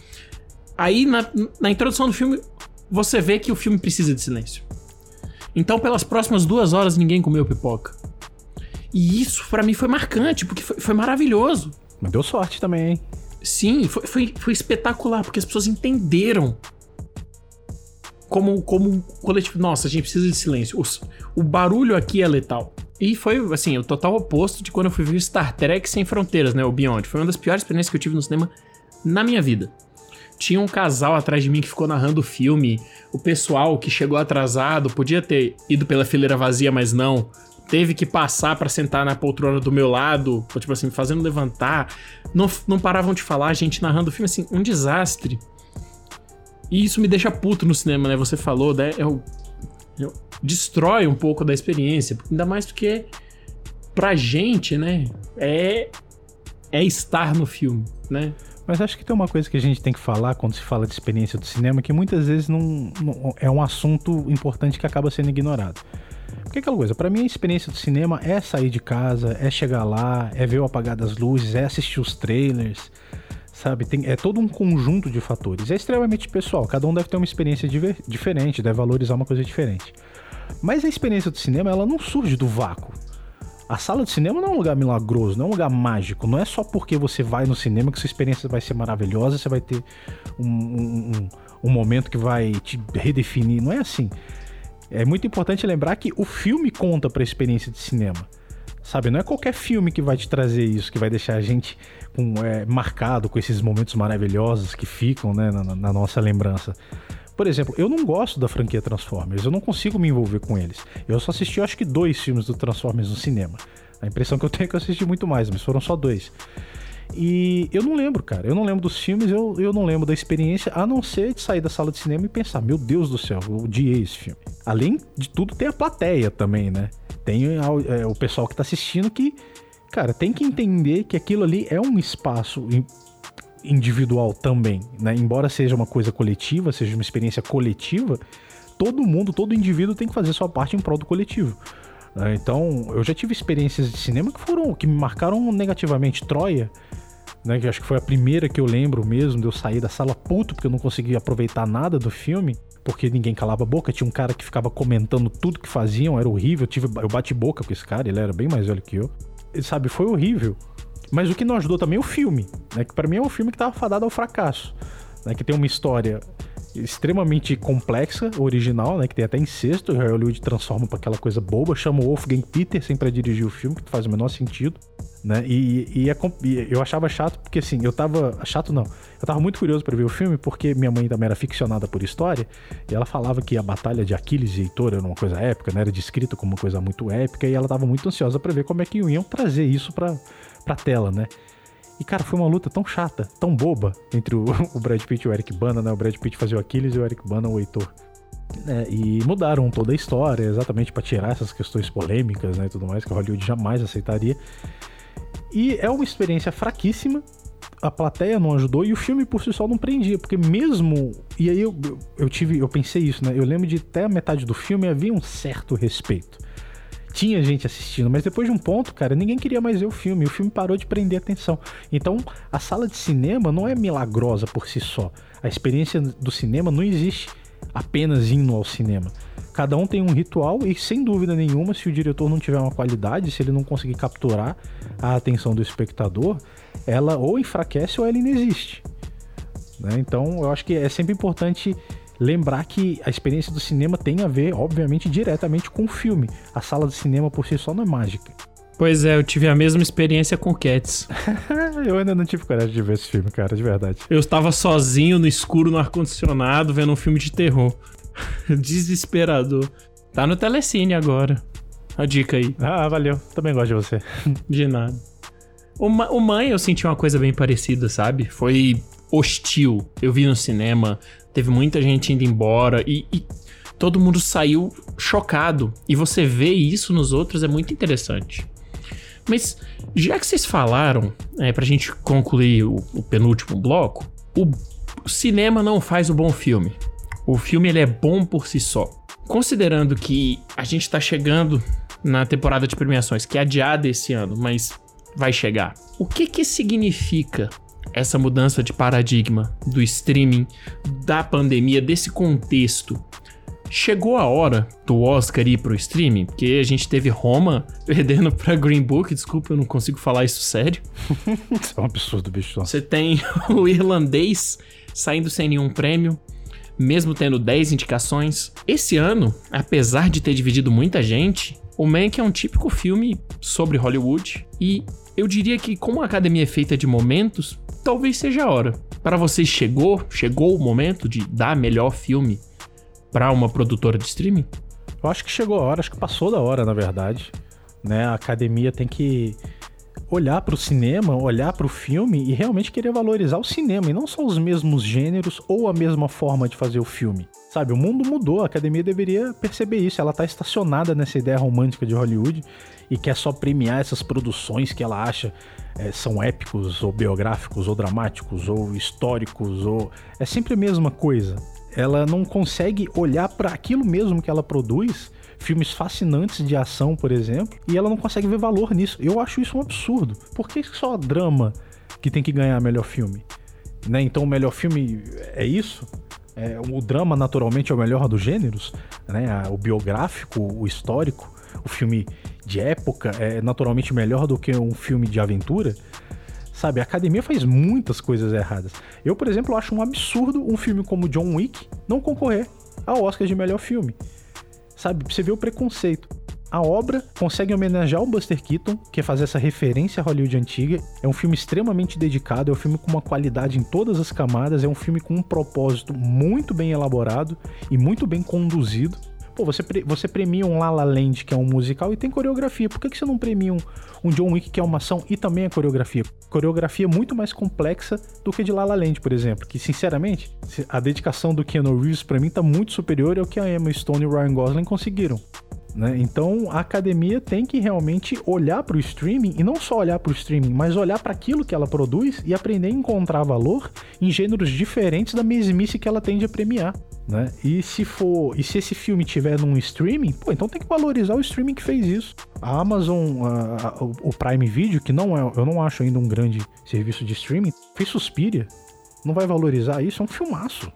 Aí, na, na introdução do filme, você vê que o filme precisa de silêncio. Então, pelas próximas duas horas, ninguém comeu pipoca. E isso, para mim, foi marcante, porque foi, foi maravilhoso. Mas deu sorte também, hein? Sim, foi, foi, foi espetacular, porque as pessoas entenderam como, como coletivo. Nossa, a gente precisa de silêncio. O, barulho aqui é letal. E foi, assim, o total oposto de quando eu fui ver Star Trek Sem Fronteiras, né? O Beyond. Foi uma das piores experiências que eu tive no cinema na minha vida. Tinha um casal atrás de mim que ficou narrando o filme. O pessoal que chegou atrasado podia ter ido pela fileira vazia, mas não. Teve que passar para sentar na poltrona do meu lado, tipo assim, fazendo levantar. Não, não paravam de falar, a gente narrando o filme, assim, um desastre. E isso me deixa puto no cinema, né? Você falou, né? Eu, eu, destrói um pouco da experiência. Ainda mais porque, pra gente, né? É, é estar no filme, né? Mas acho que tem uma coisa que a gente tem que falar quando se fala de experiência do cinema que muitas vezes não, não é um assunto importante que acaba sendo ignorado. Porque aquela coisa, para mim a experiência do cinema é sair de casa, é chegar lá, é ver o apagar das luzes, é assistir os trailers, sabe? Tem, é todo um conjunto de fatores. É extremamente pessoal, cada um deve ter uma experiência diferente, deve valorizar uma coisa diferente. Mas a experiência do cinema, ela não surge do vácuo. A sala de cinema não é um lugar milagroso, não é um lugar mágico. Não é só porque você vai no cinema que sua experiência vai ser maravilhosa, você vai ter um, um, um momento que vai te redefinir. Não é assim. É muito importante lembrar que o filme conta para a experiência de cinema. Sabe, não é qualquer filme que vai te trazer isso, que vai deixar a gente com, é, marcado com esses momentos maravilhosos que ficam né, na, na nossa lembrança. Por exemplo, eu não gosto da franquia Transformers, eu não consigo me envolver com eles. Eu só assisti, acho que, dois filmes do Transformers no cinema. A impressão que eu tenho é que eu assisti muito mais, mas foram só dois. E eu não lembro, cara. Eu não lembro dos filmes, eu, eu não lembro da experiência, a não ser de sair da sala de cinema e pensar: meu Deus do céu, eu odiei esse filme. Além de tudo, tem a plateia também, né? Tem é, o pessoal que tá assistindo que, cara, tem que entender que aquilo ali é um espaço individual também, né? Embora seja uma coisa coletiva, seja uma experiência coletiva, todo mundo, todo indivíduo tem que fazer sua parte em prol do coletivo. Né? Então, eu já tive experiências de cinema que foram que me marcaram negativamente. Troia, né? Que acho que foi a primeira que eu lembro mesmo de eu sair da sala puto porque eu não conseguia aproveitar nada do filme. Porque ninguém calava a boca, tinha um cara que ficava comentando tudo que faziam, era horrível. Eu, tive, eu bati boca com esse cara, ele era bem mais velho que eu. E, sabe, foi horrível. Mas o que não ajudou também é o filme, né? Que para mim é um filme que tava fadado ao fracasso, né? Que tem uma história extremamente complexa, original, né? Que tem até incesto, o Hollywood transforma para aquela coisa boba, chama o Wolfgang Petersen para dirigir o filme, que faz o menor sentido, né? E, e, é, e, eu achava chato porque assim, eu tava chato não, eu tava muito curioso para ver o filme porque minha mãe também era ficcionada por história e ela falava que a batalha de Aquiles e Heitor era uma coisa épica, né? Era descrita como uma coisa muito épica e ela tava muito ansiosa para ver como é que iam trazer isso para pra tela, né? E, cara, foi uma luta tão chata, tão boba entre o, o Brad Pitt e o Eric Bana, né? O Brad Pitt fazia o Aquiles e o Eric Bana o Heitor. É, e mudaram toda a história exatamente para tirar essas questões polêmicas né, e tudo mais que Hollywood jamais aceitaria. E é uma experiência fraquíssima. A plateia não ajudou e o filme por si só não prendia, porque mesmo. E aí eu, eu, tive, eu pensei isso, né? Eu lembro de até a metade do filme havia um certo respeito tinha gente assistindo, mas depois de um ponto, cara, ninguém queria mais ver o filme. O filme parou de prender atenção. Então, a sala de cinema não é milagrosa por si só. A experiência do cinema não existe apenas indo ao cinema. Cada um tem um ritual e, sem dúvida nenhuma, se o diretor não tiver uma qualidade, se ele não conseguir capturar a atenção do espectador, ela ou enfraquece ou ela inexiste. Né? Então, eu acho que é sempre importante lembrar que a experiência do cinema tem a ver, obviamente, diretamente com o filme. A sala de cinema por si só não é mágica. Pois é, eu tive a mesma experiência com Cats. eu ainda não tive coragem de ver esse filme, cara, de verdade. Eu estava sozinho no escuro, no ar-condicionado, vendo um filme de terror. Desesperador. Tá no Telecine agora. A dica aí. Ah, valeu. Também gosto de você. De nada. O, o Mãe eu senti uma coisa bem parecida, sabe? Foi hostil. Eu vi no cinema, teve muita gente indo embora e, e todo mundo saiu chocado. E você vê isso nos outros é muito interessante. Mas já que vocês falaram, é, pra gente concluir o, o penúltimo bloco, o, o cinema não faz o bom filme. O filme ele é bom por si só. Considerando que a gente tá chegando na temporada de premiações, que é adiada esse ano, mas vai chegar. O que que significa essa mudança de paradigma do streaming, da pandemia, desse contexto Chegou a hora do Oscar ir pro streaming, porque a gente teve Roma perdendo pra Green Book, desculpa, eu não consigo falar isso sério. isso é um absurdo, bicho. Você tem o irlandês saindo sem nenhum prêmio, mesmo tendo 10 indicações. Esse ano, apesar de ter dividido muita gente, o Mank é um típico filme sobre Hollywood e eu diria que como a academia é feita de momentos, talvez seja a hora. Para vocês chegou, chegou o momento de dar melhor filme para uma produtora de streaming? Eu acho que chegou a hora, acho que passou da hora, na verdade. Né? A academia tem que olhar para o cinema, olhar para o filme e realmente querer valorizar o cinema e não só os mesmos gêneros ou a mesma forma de fazer o filme. Sabe, o mundo mudou, a academia deveria perceber isso. Ela está estacionada nessa ideia romântica de Hollywood e quer só premiar essas produções que ela acha é, são épicos ou biográficos ou dramáticos ou históricos ou é sempre a mesma coisa ela não consegue olhar para aquilo mesmo que ela produz, filmes fascinantes de ação, por exemplo, e ela não consegue ver valor nisso. Eu acho isso um absurdo. Por que só drama que tem que ganhar melhor filme? Né? Então o melhor filme é isso? É, o drama naturalmente é o melhor dos gêneros, né? O biográfico, o histórico, o filme de época é naturalmente melhor do que um filme de aventura. Sabe, a academia faz muitas coisas erradas. Eu, por exemplo, acho um absurdo um filme como John Wick não concorrer ao Oscar de melhor filme. Sabe, você vê o preconceito. A obra consegue homenagear o Buster Keaton, que é fazer essa referência à Hollywood antiga. É um filme extremamente dedicado, é um filme com uma qualidade em todas as camadas, é um filme com um propósito muito bem elaborado e muito bem conduzido. Pô, você, pre você premia um La La Land, que é um musical, e tem coreografia. Por que, que você não premia um, um John Wick, que é uma ação, e também é coreografia? Coreografia muito mais complexa do que de La La Land, por exemplo. Que, sinceramente, a dedicação do Keanu Reeves, para mim, tá muito superior ao que a Emma Stone e o Ryan Gosling conseguiram. Né? Então a academia tem que realmente olhar para o streaming e não só olhar para o streaming, mas olhar para aquilo que ela produz e aprender a encontrar valor em gêneros diferentes da mesmice que ela tende a premiar. Né? E se for, e se esse filme tiver num streaming, pô, então tem que valorizar o streaming que fez isso. A Amazon, a, a, o Prime Video, que não é, eu não acho ainda um grande serviço de streaming, fez Suspiria. Não vai valorizar isso, é um filmaço.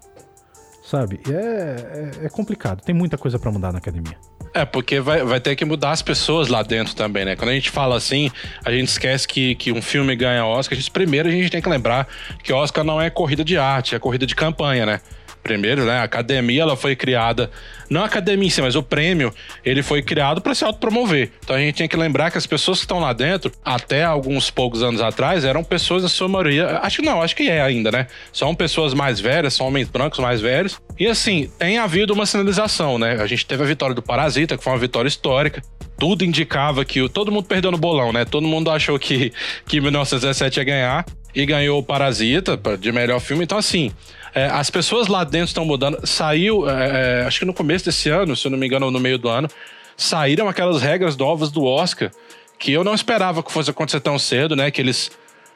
Sabe? É, é, é complicado. Tem muita coisa para mudar na academia. É, porque vai, vai ter que mudar as pessoas lá dentro também, né? Quando a gente fala assim, a gente esquece que, que um filme ganha Oscar. A gente, primeiro a gente tem que lembrar que Oscar não é corrida de arte, é corrida de campanha, né? Primeiro, né? A academia ela foi criada, não a academia em si, mas o prêmio, ele foi criado para se autopromover. Então a gente tem que lembrar que as pessoas que estão lá dentro, até alguns poucos anos atrás, eram pessoas, na sua maioria, acho que não, acho que é ainda, né? São pessoas mais velhas, são homens brancos mais velhos. E assim, tem havido uma sinalização, né? A gente teve a vitória do Parasita, que foi uma vitória histórica tudo indicava que todo mundo perdeu no bolão, né? Todo mundo achou que, que 1917 ia ganhar e ganhou o Parasita de melhor filme. Então, assim, é, as pessoas lá dentro estão mudando. Saiu, é, é, acho que no começo desse ano, se eu não me engano, no meio do ano, saíram aquelas regras novas do Oscar que eu não esperava que fosse acontecer tão cedo, né? Que eles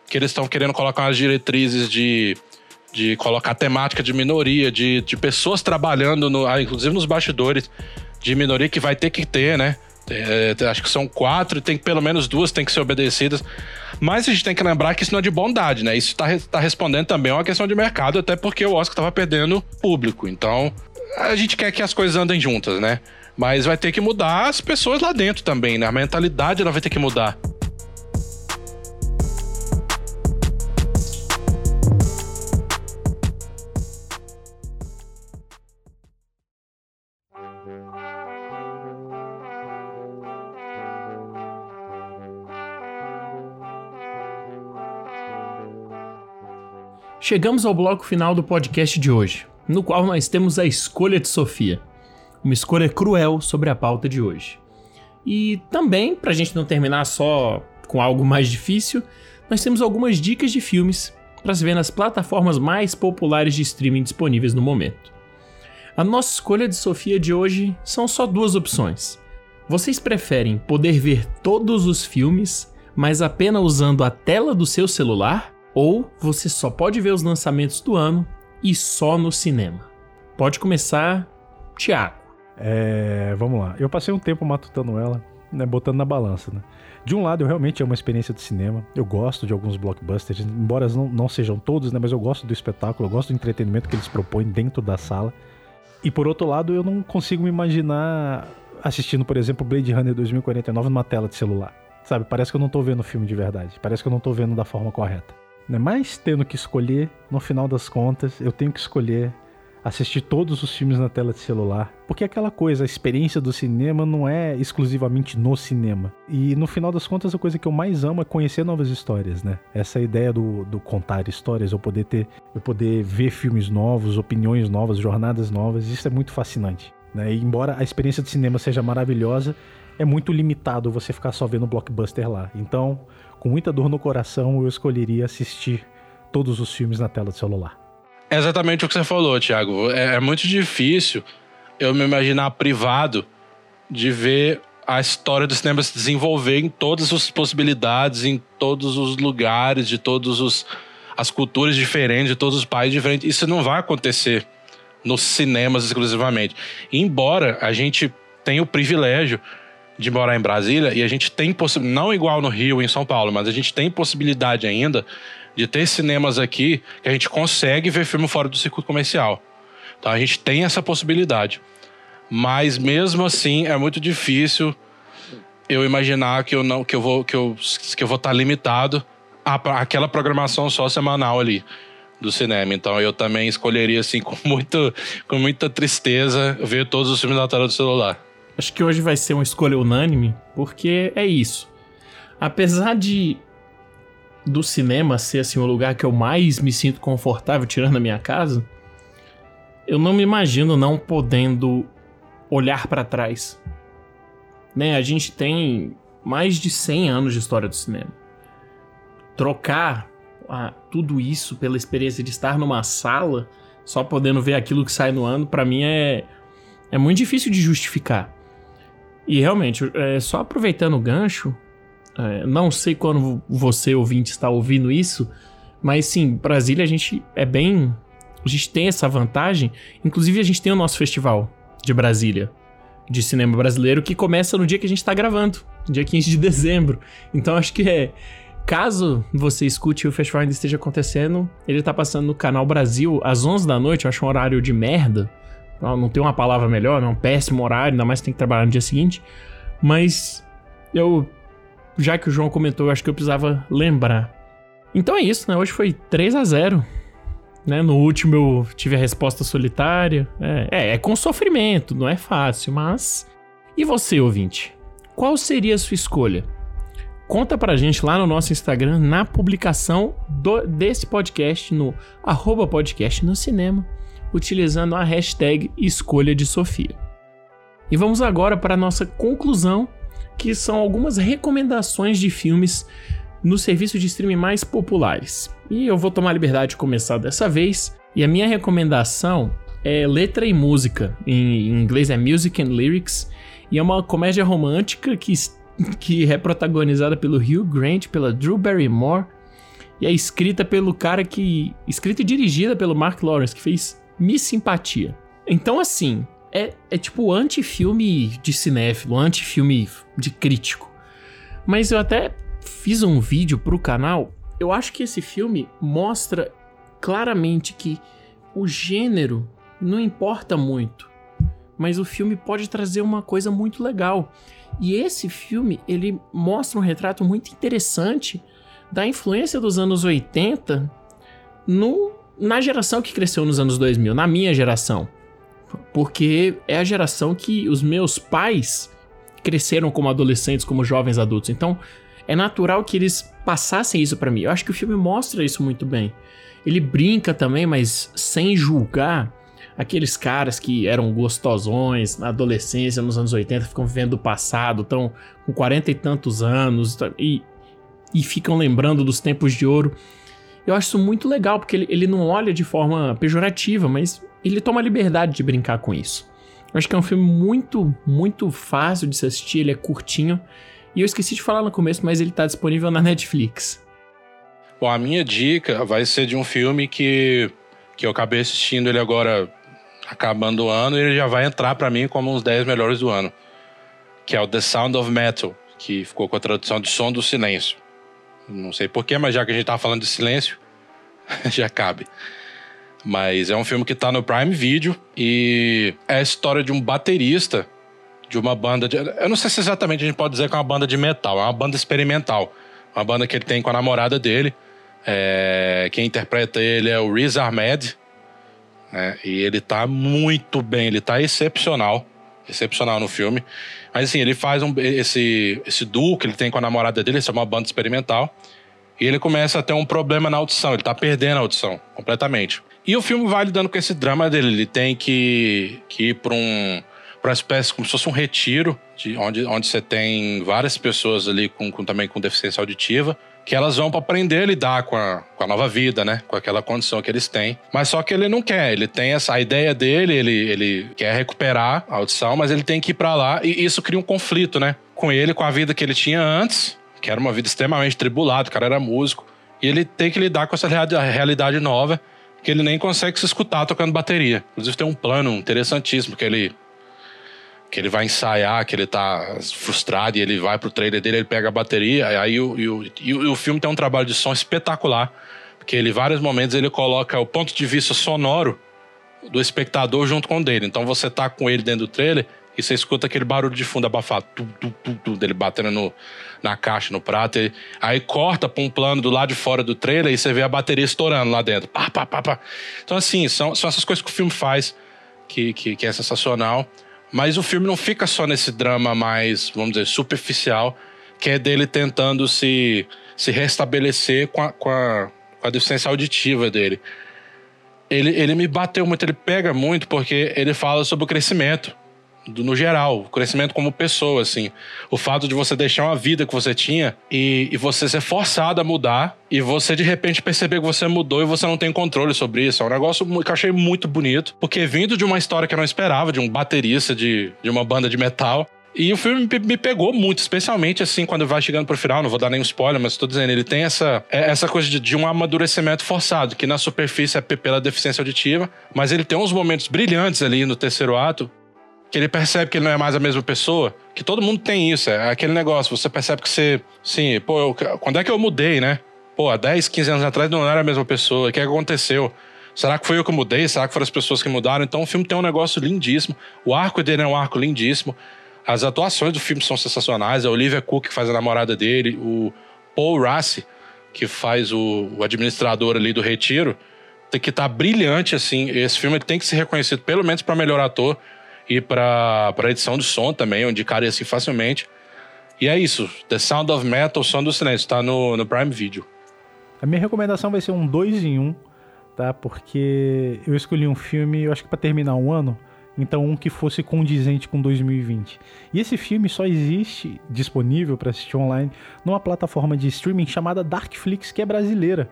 que eles estão querendo colocar umas diretrizes de, de colocar temática de minoria, de, de pessoas trabalhando, no, ah, inclusive nos bastidores de minoria que vai ter que ter, né? É, acho que são quatro, e tem pelo menos duas tem que ser obedecidas. Mas a gente tem que lembrar que isso não é de bondade, né? Isso está tá respondendo também a uma questão de mercado, até porque o Oscar estava perdendo público. Então, a gente quer que as coisas andem juntas, né? Mas vai ter que mudar as pessoas lá dentro também, né? A mentalidade ela vai ter que mudar. Chegamos ao bloco final do podcast de hoje, no qual nós temos a escolha de Sofia. Uma escolha cruel sobre a pauta de hoje. E também, para a gente não terminar só com algo mais difícil, nós temos algumas dicas de filmes para se ver nas plataformas mais populares de streaming disponíveis no momento. A nossa escolha de Sofia de hoje são só duas opções. Vocês preferem poder ver todos os filmes, mas apenas usando a tela do seu celular? Ou você só pode ver os lançamentos do ano e só no cinema. Pode começar, Thiago. É, vamos lá. Eu passei um tempo matutando ela, né, botando na balança, né? De um lado, eu realmente amo a experiência de cinema. Eu gosto de alguns blockbusters, embora não, não sejam todos, né? Mas eu gosto do espetáculo, eu gosto do entretenimento que eles propõem dentro da sala. E por outro lado, eu não consigo me imaginar assistindo, por exemplo, Blade Runner 2049 numa tela de celular. Sabe? Parece que eu não tô vendo o filme de verdade. Parece que eu não tô vendo da forma correta. Né? Mas tendo que escolher, no final das contas, eu tenho que escolher assistir todos os filmes na tela de celular. Porque aquela coisa, a experiência do cinema não é exclusivamente no cinema. E no final das contas, a coisa que eu mais amo é conhecer novas histórias, né? Essa ideia do, do contar histórias, eu poder ter, eu poder ver filmes novos, opiniões novas, jornadas novas, isso é muito fascinante. Né? E embora a experiência de cinema seja maravilhosa, é muito limitado você ficar só vendo blockbuster lá. Então, com muita dor no coração, eu escolheria assistir todos os filmes na tela do celular. É exatamente o que você falou, Thiago. É, é muito difícil eu me imaginar privado de ver a história do cinema se desenvolver em todas as possibilidades, em todos os lugares, de todas as culturas diferentes, de todos os países diferentes. Isso não vai acontecer nos cinemas exclusivamente. Embora a gente tenha o privilégio de morar em Brasília e a gente tem possibilidade, não igual no Rio, em São Paulo, mas a gente tem possibilidade ainda de ter cinemas aqui que a gente consegue ver filme fora do circuito comercial. Então a gente tem essa possibilidade. Mas mesmo assim é muito difícil eu imaginar que eu não que eu vou que eu, que eu vou estar limitado à, àquela programação só semanal ali do cinema. Então eu também escolheria assim com muito com muita tristeza ver todos os filmes na tela do celular. Acho que hoje vai ser uma escolha unânime, porque é isso. Apesar de do cinema ser assim o lugar que eu mais me sinto confortável tirando a minha casa, eu não me imagino não podendo olhar para trás. Né, a gente tem mais de 100 anos de história do cinema. Trocar ah, tudo isso pela experiência de estar numa sala, só podendo ver aquilo que sai no ano, para mim é é muito difícil de justificar. E realmente, é, só aproveitando o gancho, é, não sei quando você, ouvinte, está ouvindo isso, mas sim, Brasília a gente é bem. A gente tem essa vantagem. Inclusive, a gente tem o nosso festival de Brasília, de cinema brasileiro, que começa no dia que a gente está gravando, dia 15 de dezembro. Então, acho que é. Caso você escute e o festival ainda esteja acontecendo, ele está passando no Canal Brasil às 11 da noite, eu acho um horário de merda. Não tem uma palavra melhor, é um péssimo horário, ainda mais tem que trabalhar no dia seguinte. Mas eu, já que o João comentou, eu acho que eu precisava lembrar. Então é isso, né? Hoje foi 3 a 0 né? No último eu tive a resposta solitária. É, é, é com sofrimento, não é fácil, mas. E você, ouvinte? Qual seria a sua escolha? Conta pra gente lá no nosso Instagram, na publicação do, desse podcast, no arroba podcast no cinema utilizando a hashtag escolha de Sofia. E vamos agora para a nossa conclusão, que são algumas recomendações de filmes no serviço de streaming mais populares. E eu vou tomar a liberdade de começar dessa vez. E a minha recomendação é letra e música. Em inglês é Music and Lyrics. E é uma comédia romântica que, que é protagonizada pelo Hugh Grant, pela Drew Barrymore. E é escrita pelo cara que. Escrita e dirigida pelo Mark Lawrence, que fez Miss Simpatia. Então, assim, é, é tipo anti-filme de cinéfilo, anti-filme de crítico. Mas eu até fiz um vídeo pro canal. Eu acho que esse filme mostra claramente que o gênero não importa muito, mas o filme pode trazer uma coisa muito legal. E esse filme, ele mostra um retrato muito interessante da influência dos anos 80 no, na geração que cresceu nos anos 2000, na minha geração. Porque é a geração que os meus pais cresceram como adolescentes, como jovens adultos. Então, é natural que eles passassem isso para mim. Eu acho que o filme mostra isso muito bem. Ele brinca também, mas sem julgar aqueles caras que eram gostosões na adolescência, nos anos 80, ficam vivendo o passado, estão com 40 e tantos anos e, e ficam lembrando dos tempos de ouro. Eu acho isso muito legal, porque ele, ele não olha de forma pejorativa, mas ele toma a liberdade de brincar com isso. Eu acho que é um filme muito, muito fácil de se assistir, ele é curtinho. E eu esqueci de falar no começo, mas ele está disponível na Netflix. Bom, a minha dica vai ser de um filme que, que eu acabei assistindo ele agora acabando o ano e ele já vai entrar para mim como uns 10 melhores do ano. Que é o The Sound of Metal, que ficou com a tradução de Som do Silêncio. Não sei porquê, mas já que a gente tá falando de silêncio, já cabe. Mas é um filme que tá no Prime Video e é a história de um baterista de uma banda de. Eu não sei se exatamente a gente pode dizer que é uma banda de metal, é uma banda experimental. Uma banda que ele tem com a namorada dele. É, quem interpreta ele é o Riz Ahmed. Né, e ele tá muito bem, ele tá excepcional. Excepcional no filme. Mas assim, ele faz um, esse, esse duo que ele tem com a namorada dele, isso é uma banda experimental. E ele começa a ter um problema na audição, ele tá perdendo a audição completamente. E o filme vai lidando com esse drama dele. Ele tem que, que ir para um para uma espécie como se fosse um retiro, de onde, onde você tem várias pessoas ali com, com também com deficiência auditiva, que elas vão para aprender a lidar com a, com a nova vida, né? Com aquela condição que eles têm. Mas só que ele não quer, ele tem essa a ideia dele, ele, ele quer recuperar a audição, mas ele tem que ir para lá e isso cria um conflito, né? Com ele, com a vida que ele tinha antes, que era uma vida extremamente tribulada, o cara era músico, e ele tem que lidar com essa realidade nova que ele nem consegue se escutar tocando bateria. Inclusive tem um plano interessantíssimo que ele que ele vai ensaiar, que ele tá frustrado e ele vai pro trailer dele, ele pega a bateria, aí o, e o, e o, filme tem um trabalho de som espetacular, porque ele, em vários momentos, ele coloca o ponto de vista sonoro do espectador junto com o dele. Então você tá com ele dentro do trailer e você escuta aquele barulho de fundo abafado, tu, tu, tu, tu, dele batendo no, na caixa, no prato. E, aí corta pra um plano do lado de fora do trailer e você vê a bateria estourando lá dentro. Pá, pá, pá, pá. Então, assim, são, são essas coisas que o filme faz que, que, que é sensacional. Mas o filme não fica só nesse drama mais, vamos dizer, superficial, que é dele tentando se, se restabelecer com a, com, a, com a deficiência auditiva dele. Ele, ele me bateu muito, ele pega muito porque ele fala sobre o crescimento do, no geral, o crescimento como pessoa, assim. O fato de você deixar uma vida que você tinha e, e, você ser forçado a mudar e você de repente perceber que você mudou e você não tem controle sobre isso. É um negócio que eu achei muito bonito, porque vindo de uma história que eu não esperava, de um baterista de, de uma banda de metal, e o filme me pegou muito, especialmente assim, quando vai chegando pro final, não vou dar nenhum spoiler, mas estou dizendo, ele tem essa, é, essa coisa de, de, um amadurecimento forçado, que na superfície é pela deficiência auditiva, mas ele tem uns momentos brilhantes ali no terceiro ato, que ele percebe que ele não é mais a mesma pessoa, que todo mundo tem isso, é aquele negócio, você percebe que você, sim, pô, eu, quando é que eu mudei, né? Pô, há 10, 15 anos atrás não era a mesma pessoa, o que aconteceu? Será que foi eu que mudei? Será que foram as pessoas que mudaram? Então o filme tem um negócio lindíssimo, o arco dele é um arco lindíssimo, as atuações do filme são sensacionais, a Olivia Cook que faz a namorada dele, o Paul Rassi, que faz o, o administrador ali do Retiro, tem que tá brilhante, assim, esse filme tem que ser reconhecido pelo menos para melhor ator, e para edição de som também, eu indicaria assim facilmente. E é isso, The Sound of Metal, Som do Silêncio, está no, no Prime Video. A minha recomendação vai ser um 2 em 1, um, tá? Porque eu escolhi um filme, eu acho que para terminar um ano, então um que fosse condizente com 2020. E esse filme só existe disponível para assistir online numa plataforma de streaming chamada Darkflix, que é brasileira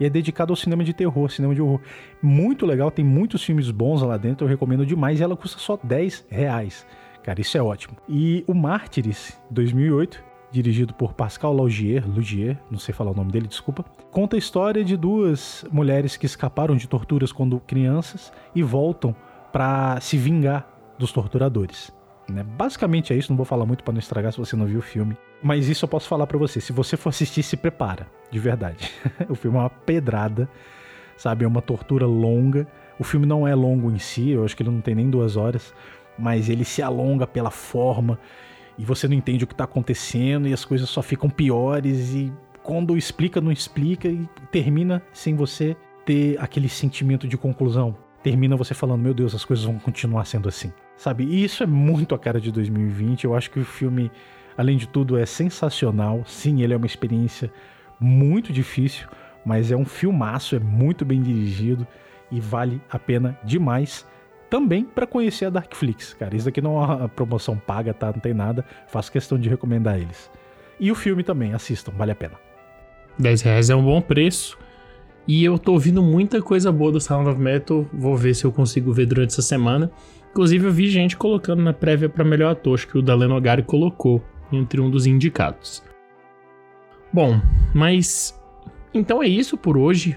e é dedicado ao cinema de terror, cinema de horror. Muito legal, tem muitos filmes bons lá dentro, eu recomendo demais e ela custa só 10 reais. Cara, isso é ótimo. E o Mártires, 2008, dirigido por Pascal Laugier, Lugier, não sei falar o nome dele, desculpa, conta a história de duas mulheres que escaparam de torturas quando crianças e voltam para se vingar dos torturadores. Né? Basicamente é isso, não vou falar muito para não estragar se você não viu o filme. Mas isso eu posso falar para você. Se você for assistir, se prepara, de verdade. o filme é uma pedrada, sabe? É uma tortura longa. O filme não é longo em si, eu acho que ele não tem nem duas horas, mas ele se alonga pela forma e você não entende o que tá acontecendo e as coisas só ficam piores e quando explica, não explica e termina sem você ter aquele sentimento de conclusão. Termina você falando, meu Deus, as coisas vão continuar sendo assim. Sabe? E isso é muito a cara de 2020. Eu acho que o filme, além de tudo, é sensacional. Sim, ele é uma experiência muito difícil, mas é um filmaço, é muito bem dirigido e vale a pena demais. Também para conhecer a Darkflix, cara. Isso aqui não é uma promoção paga, tá? Não tem nada. Faço questão de recomendar eles. E o filme também, assistam, vale a pena. 10 reais é um bom preço. E eu tô ouvindo muita coisa boa do Sound of Metal. Vou ver se eu consigo ver durante essa semana. Inclusive, eu vi gente colocando na prévia para melhor ator, que o Daleno Ogari colocou entre um dos indicados. Bom, mas então é isso por hoje.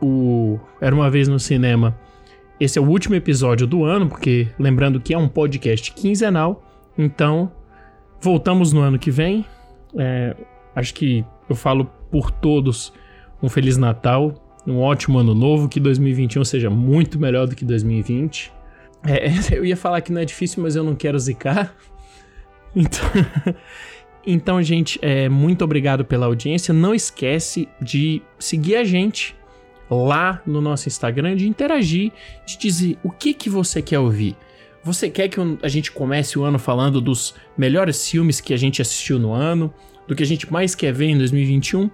O Era uma vez no cinema. Esse é o último episódio do ano, porque lembrando que é um podcast quinzenal. Então, voltamos no ano que vem. É, acho que eu falo por todos um Feliz Natal, um ótimo ano novo, que 2021 seja muito melhor do que 2020. É, eu ia falar que não é difícil, mas eu não quero zicar. Então, então gente, é, muito obrigado pela audiência. Não esquece de seguir a gente lá no nosso Instagram, de interagir, de dizer o que, que você quer ouvir. Você quer que a gente comece o ano falando dos melhores filmes que a gente assistiu no ano, do que a gente mais quer ver em 2021?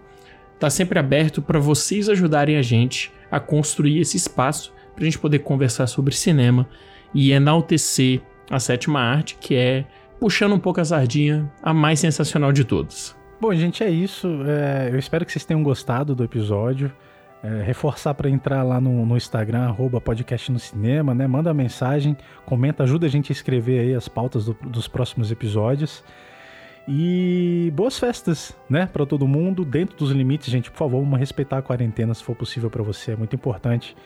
Tá sempre aberto para vocês ajudarem a gente a construir esse espaço para a gente poder conversar sobre cinema e enaltecer a sétima arte, que é, puxando um pouco a sardinha, a mais sensacional de todos. Bom, gente, é isso. É, eu espero que vocês tenham gostado do episódio. É, reforçar para entrar lá no, no Instagram, arroba podcast no cinema, né? Manda mensagem, comenta, ajuda a gente a escrever aí as pautas do, dos próximos episódios. E boas festas, né, para todo mundo, dentro dos limites, gente, por favor, vamos respeitar a quarentena se for possível para você, é muito importante.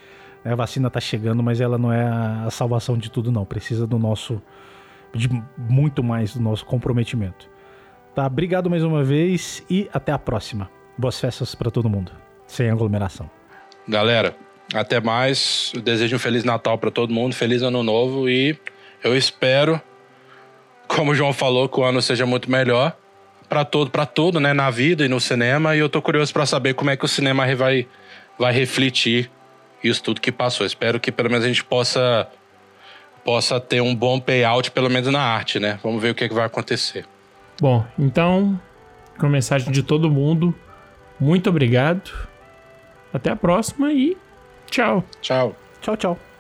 A vacina está chegando, mas ela não é a salvação de tudo, não. Precisa do nosso. de muito mais do nosso comprometimento. Tá? Obrigado mais uma vez e até a próxima. Boas festas para todo mundo, sem aglomeração. Galera, até mais. Eu desejo um Feliz Natal para todo mundo, Feliz Ano Novo e eu espero, como o João falou, que o ano seja muito melhor para todo, para todo, né, na vida e no cinema. E eu tô curioso para saber como é que o cinema vai, vai refletir isso tudo que passou. Espero que pelo menos a gente possa possa ter um bom payout, pelo menos na arte, né? Vamos ver o que, é que vai acontecer. Bom, então, com a mensagem de todo mundo, muito obrigado. Até a próxima e tchau. Tchau. Tchau, tchau.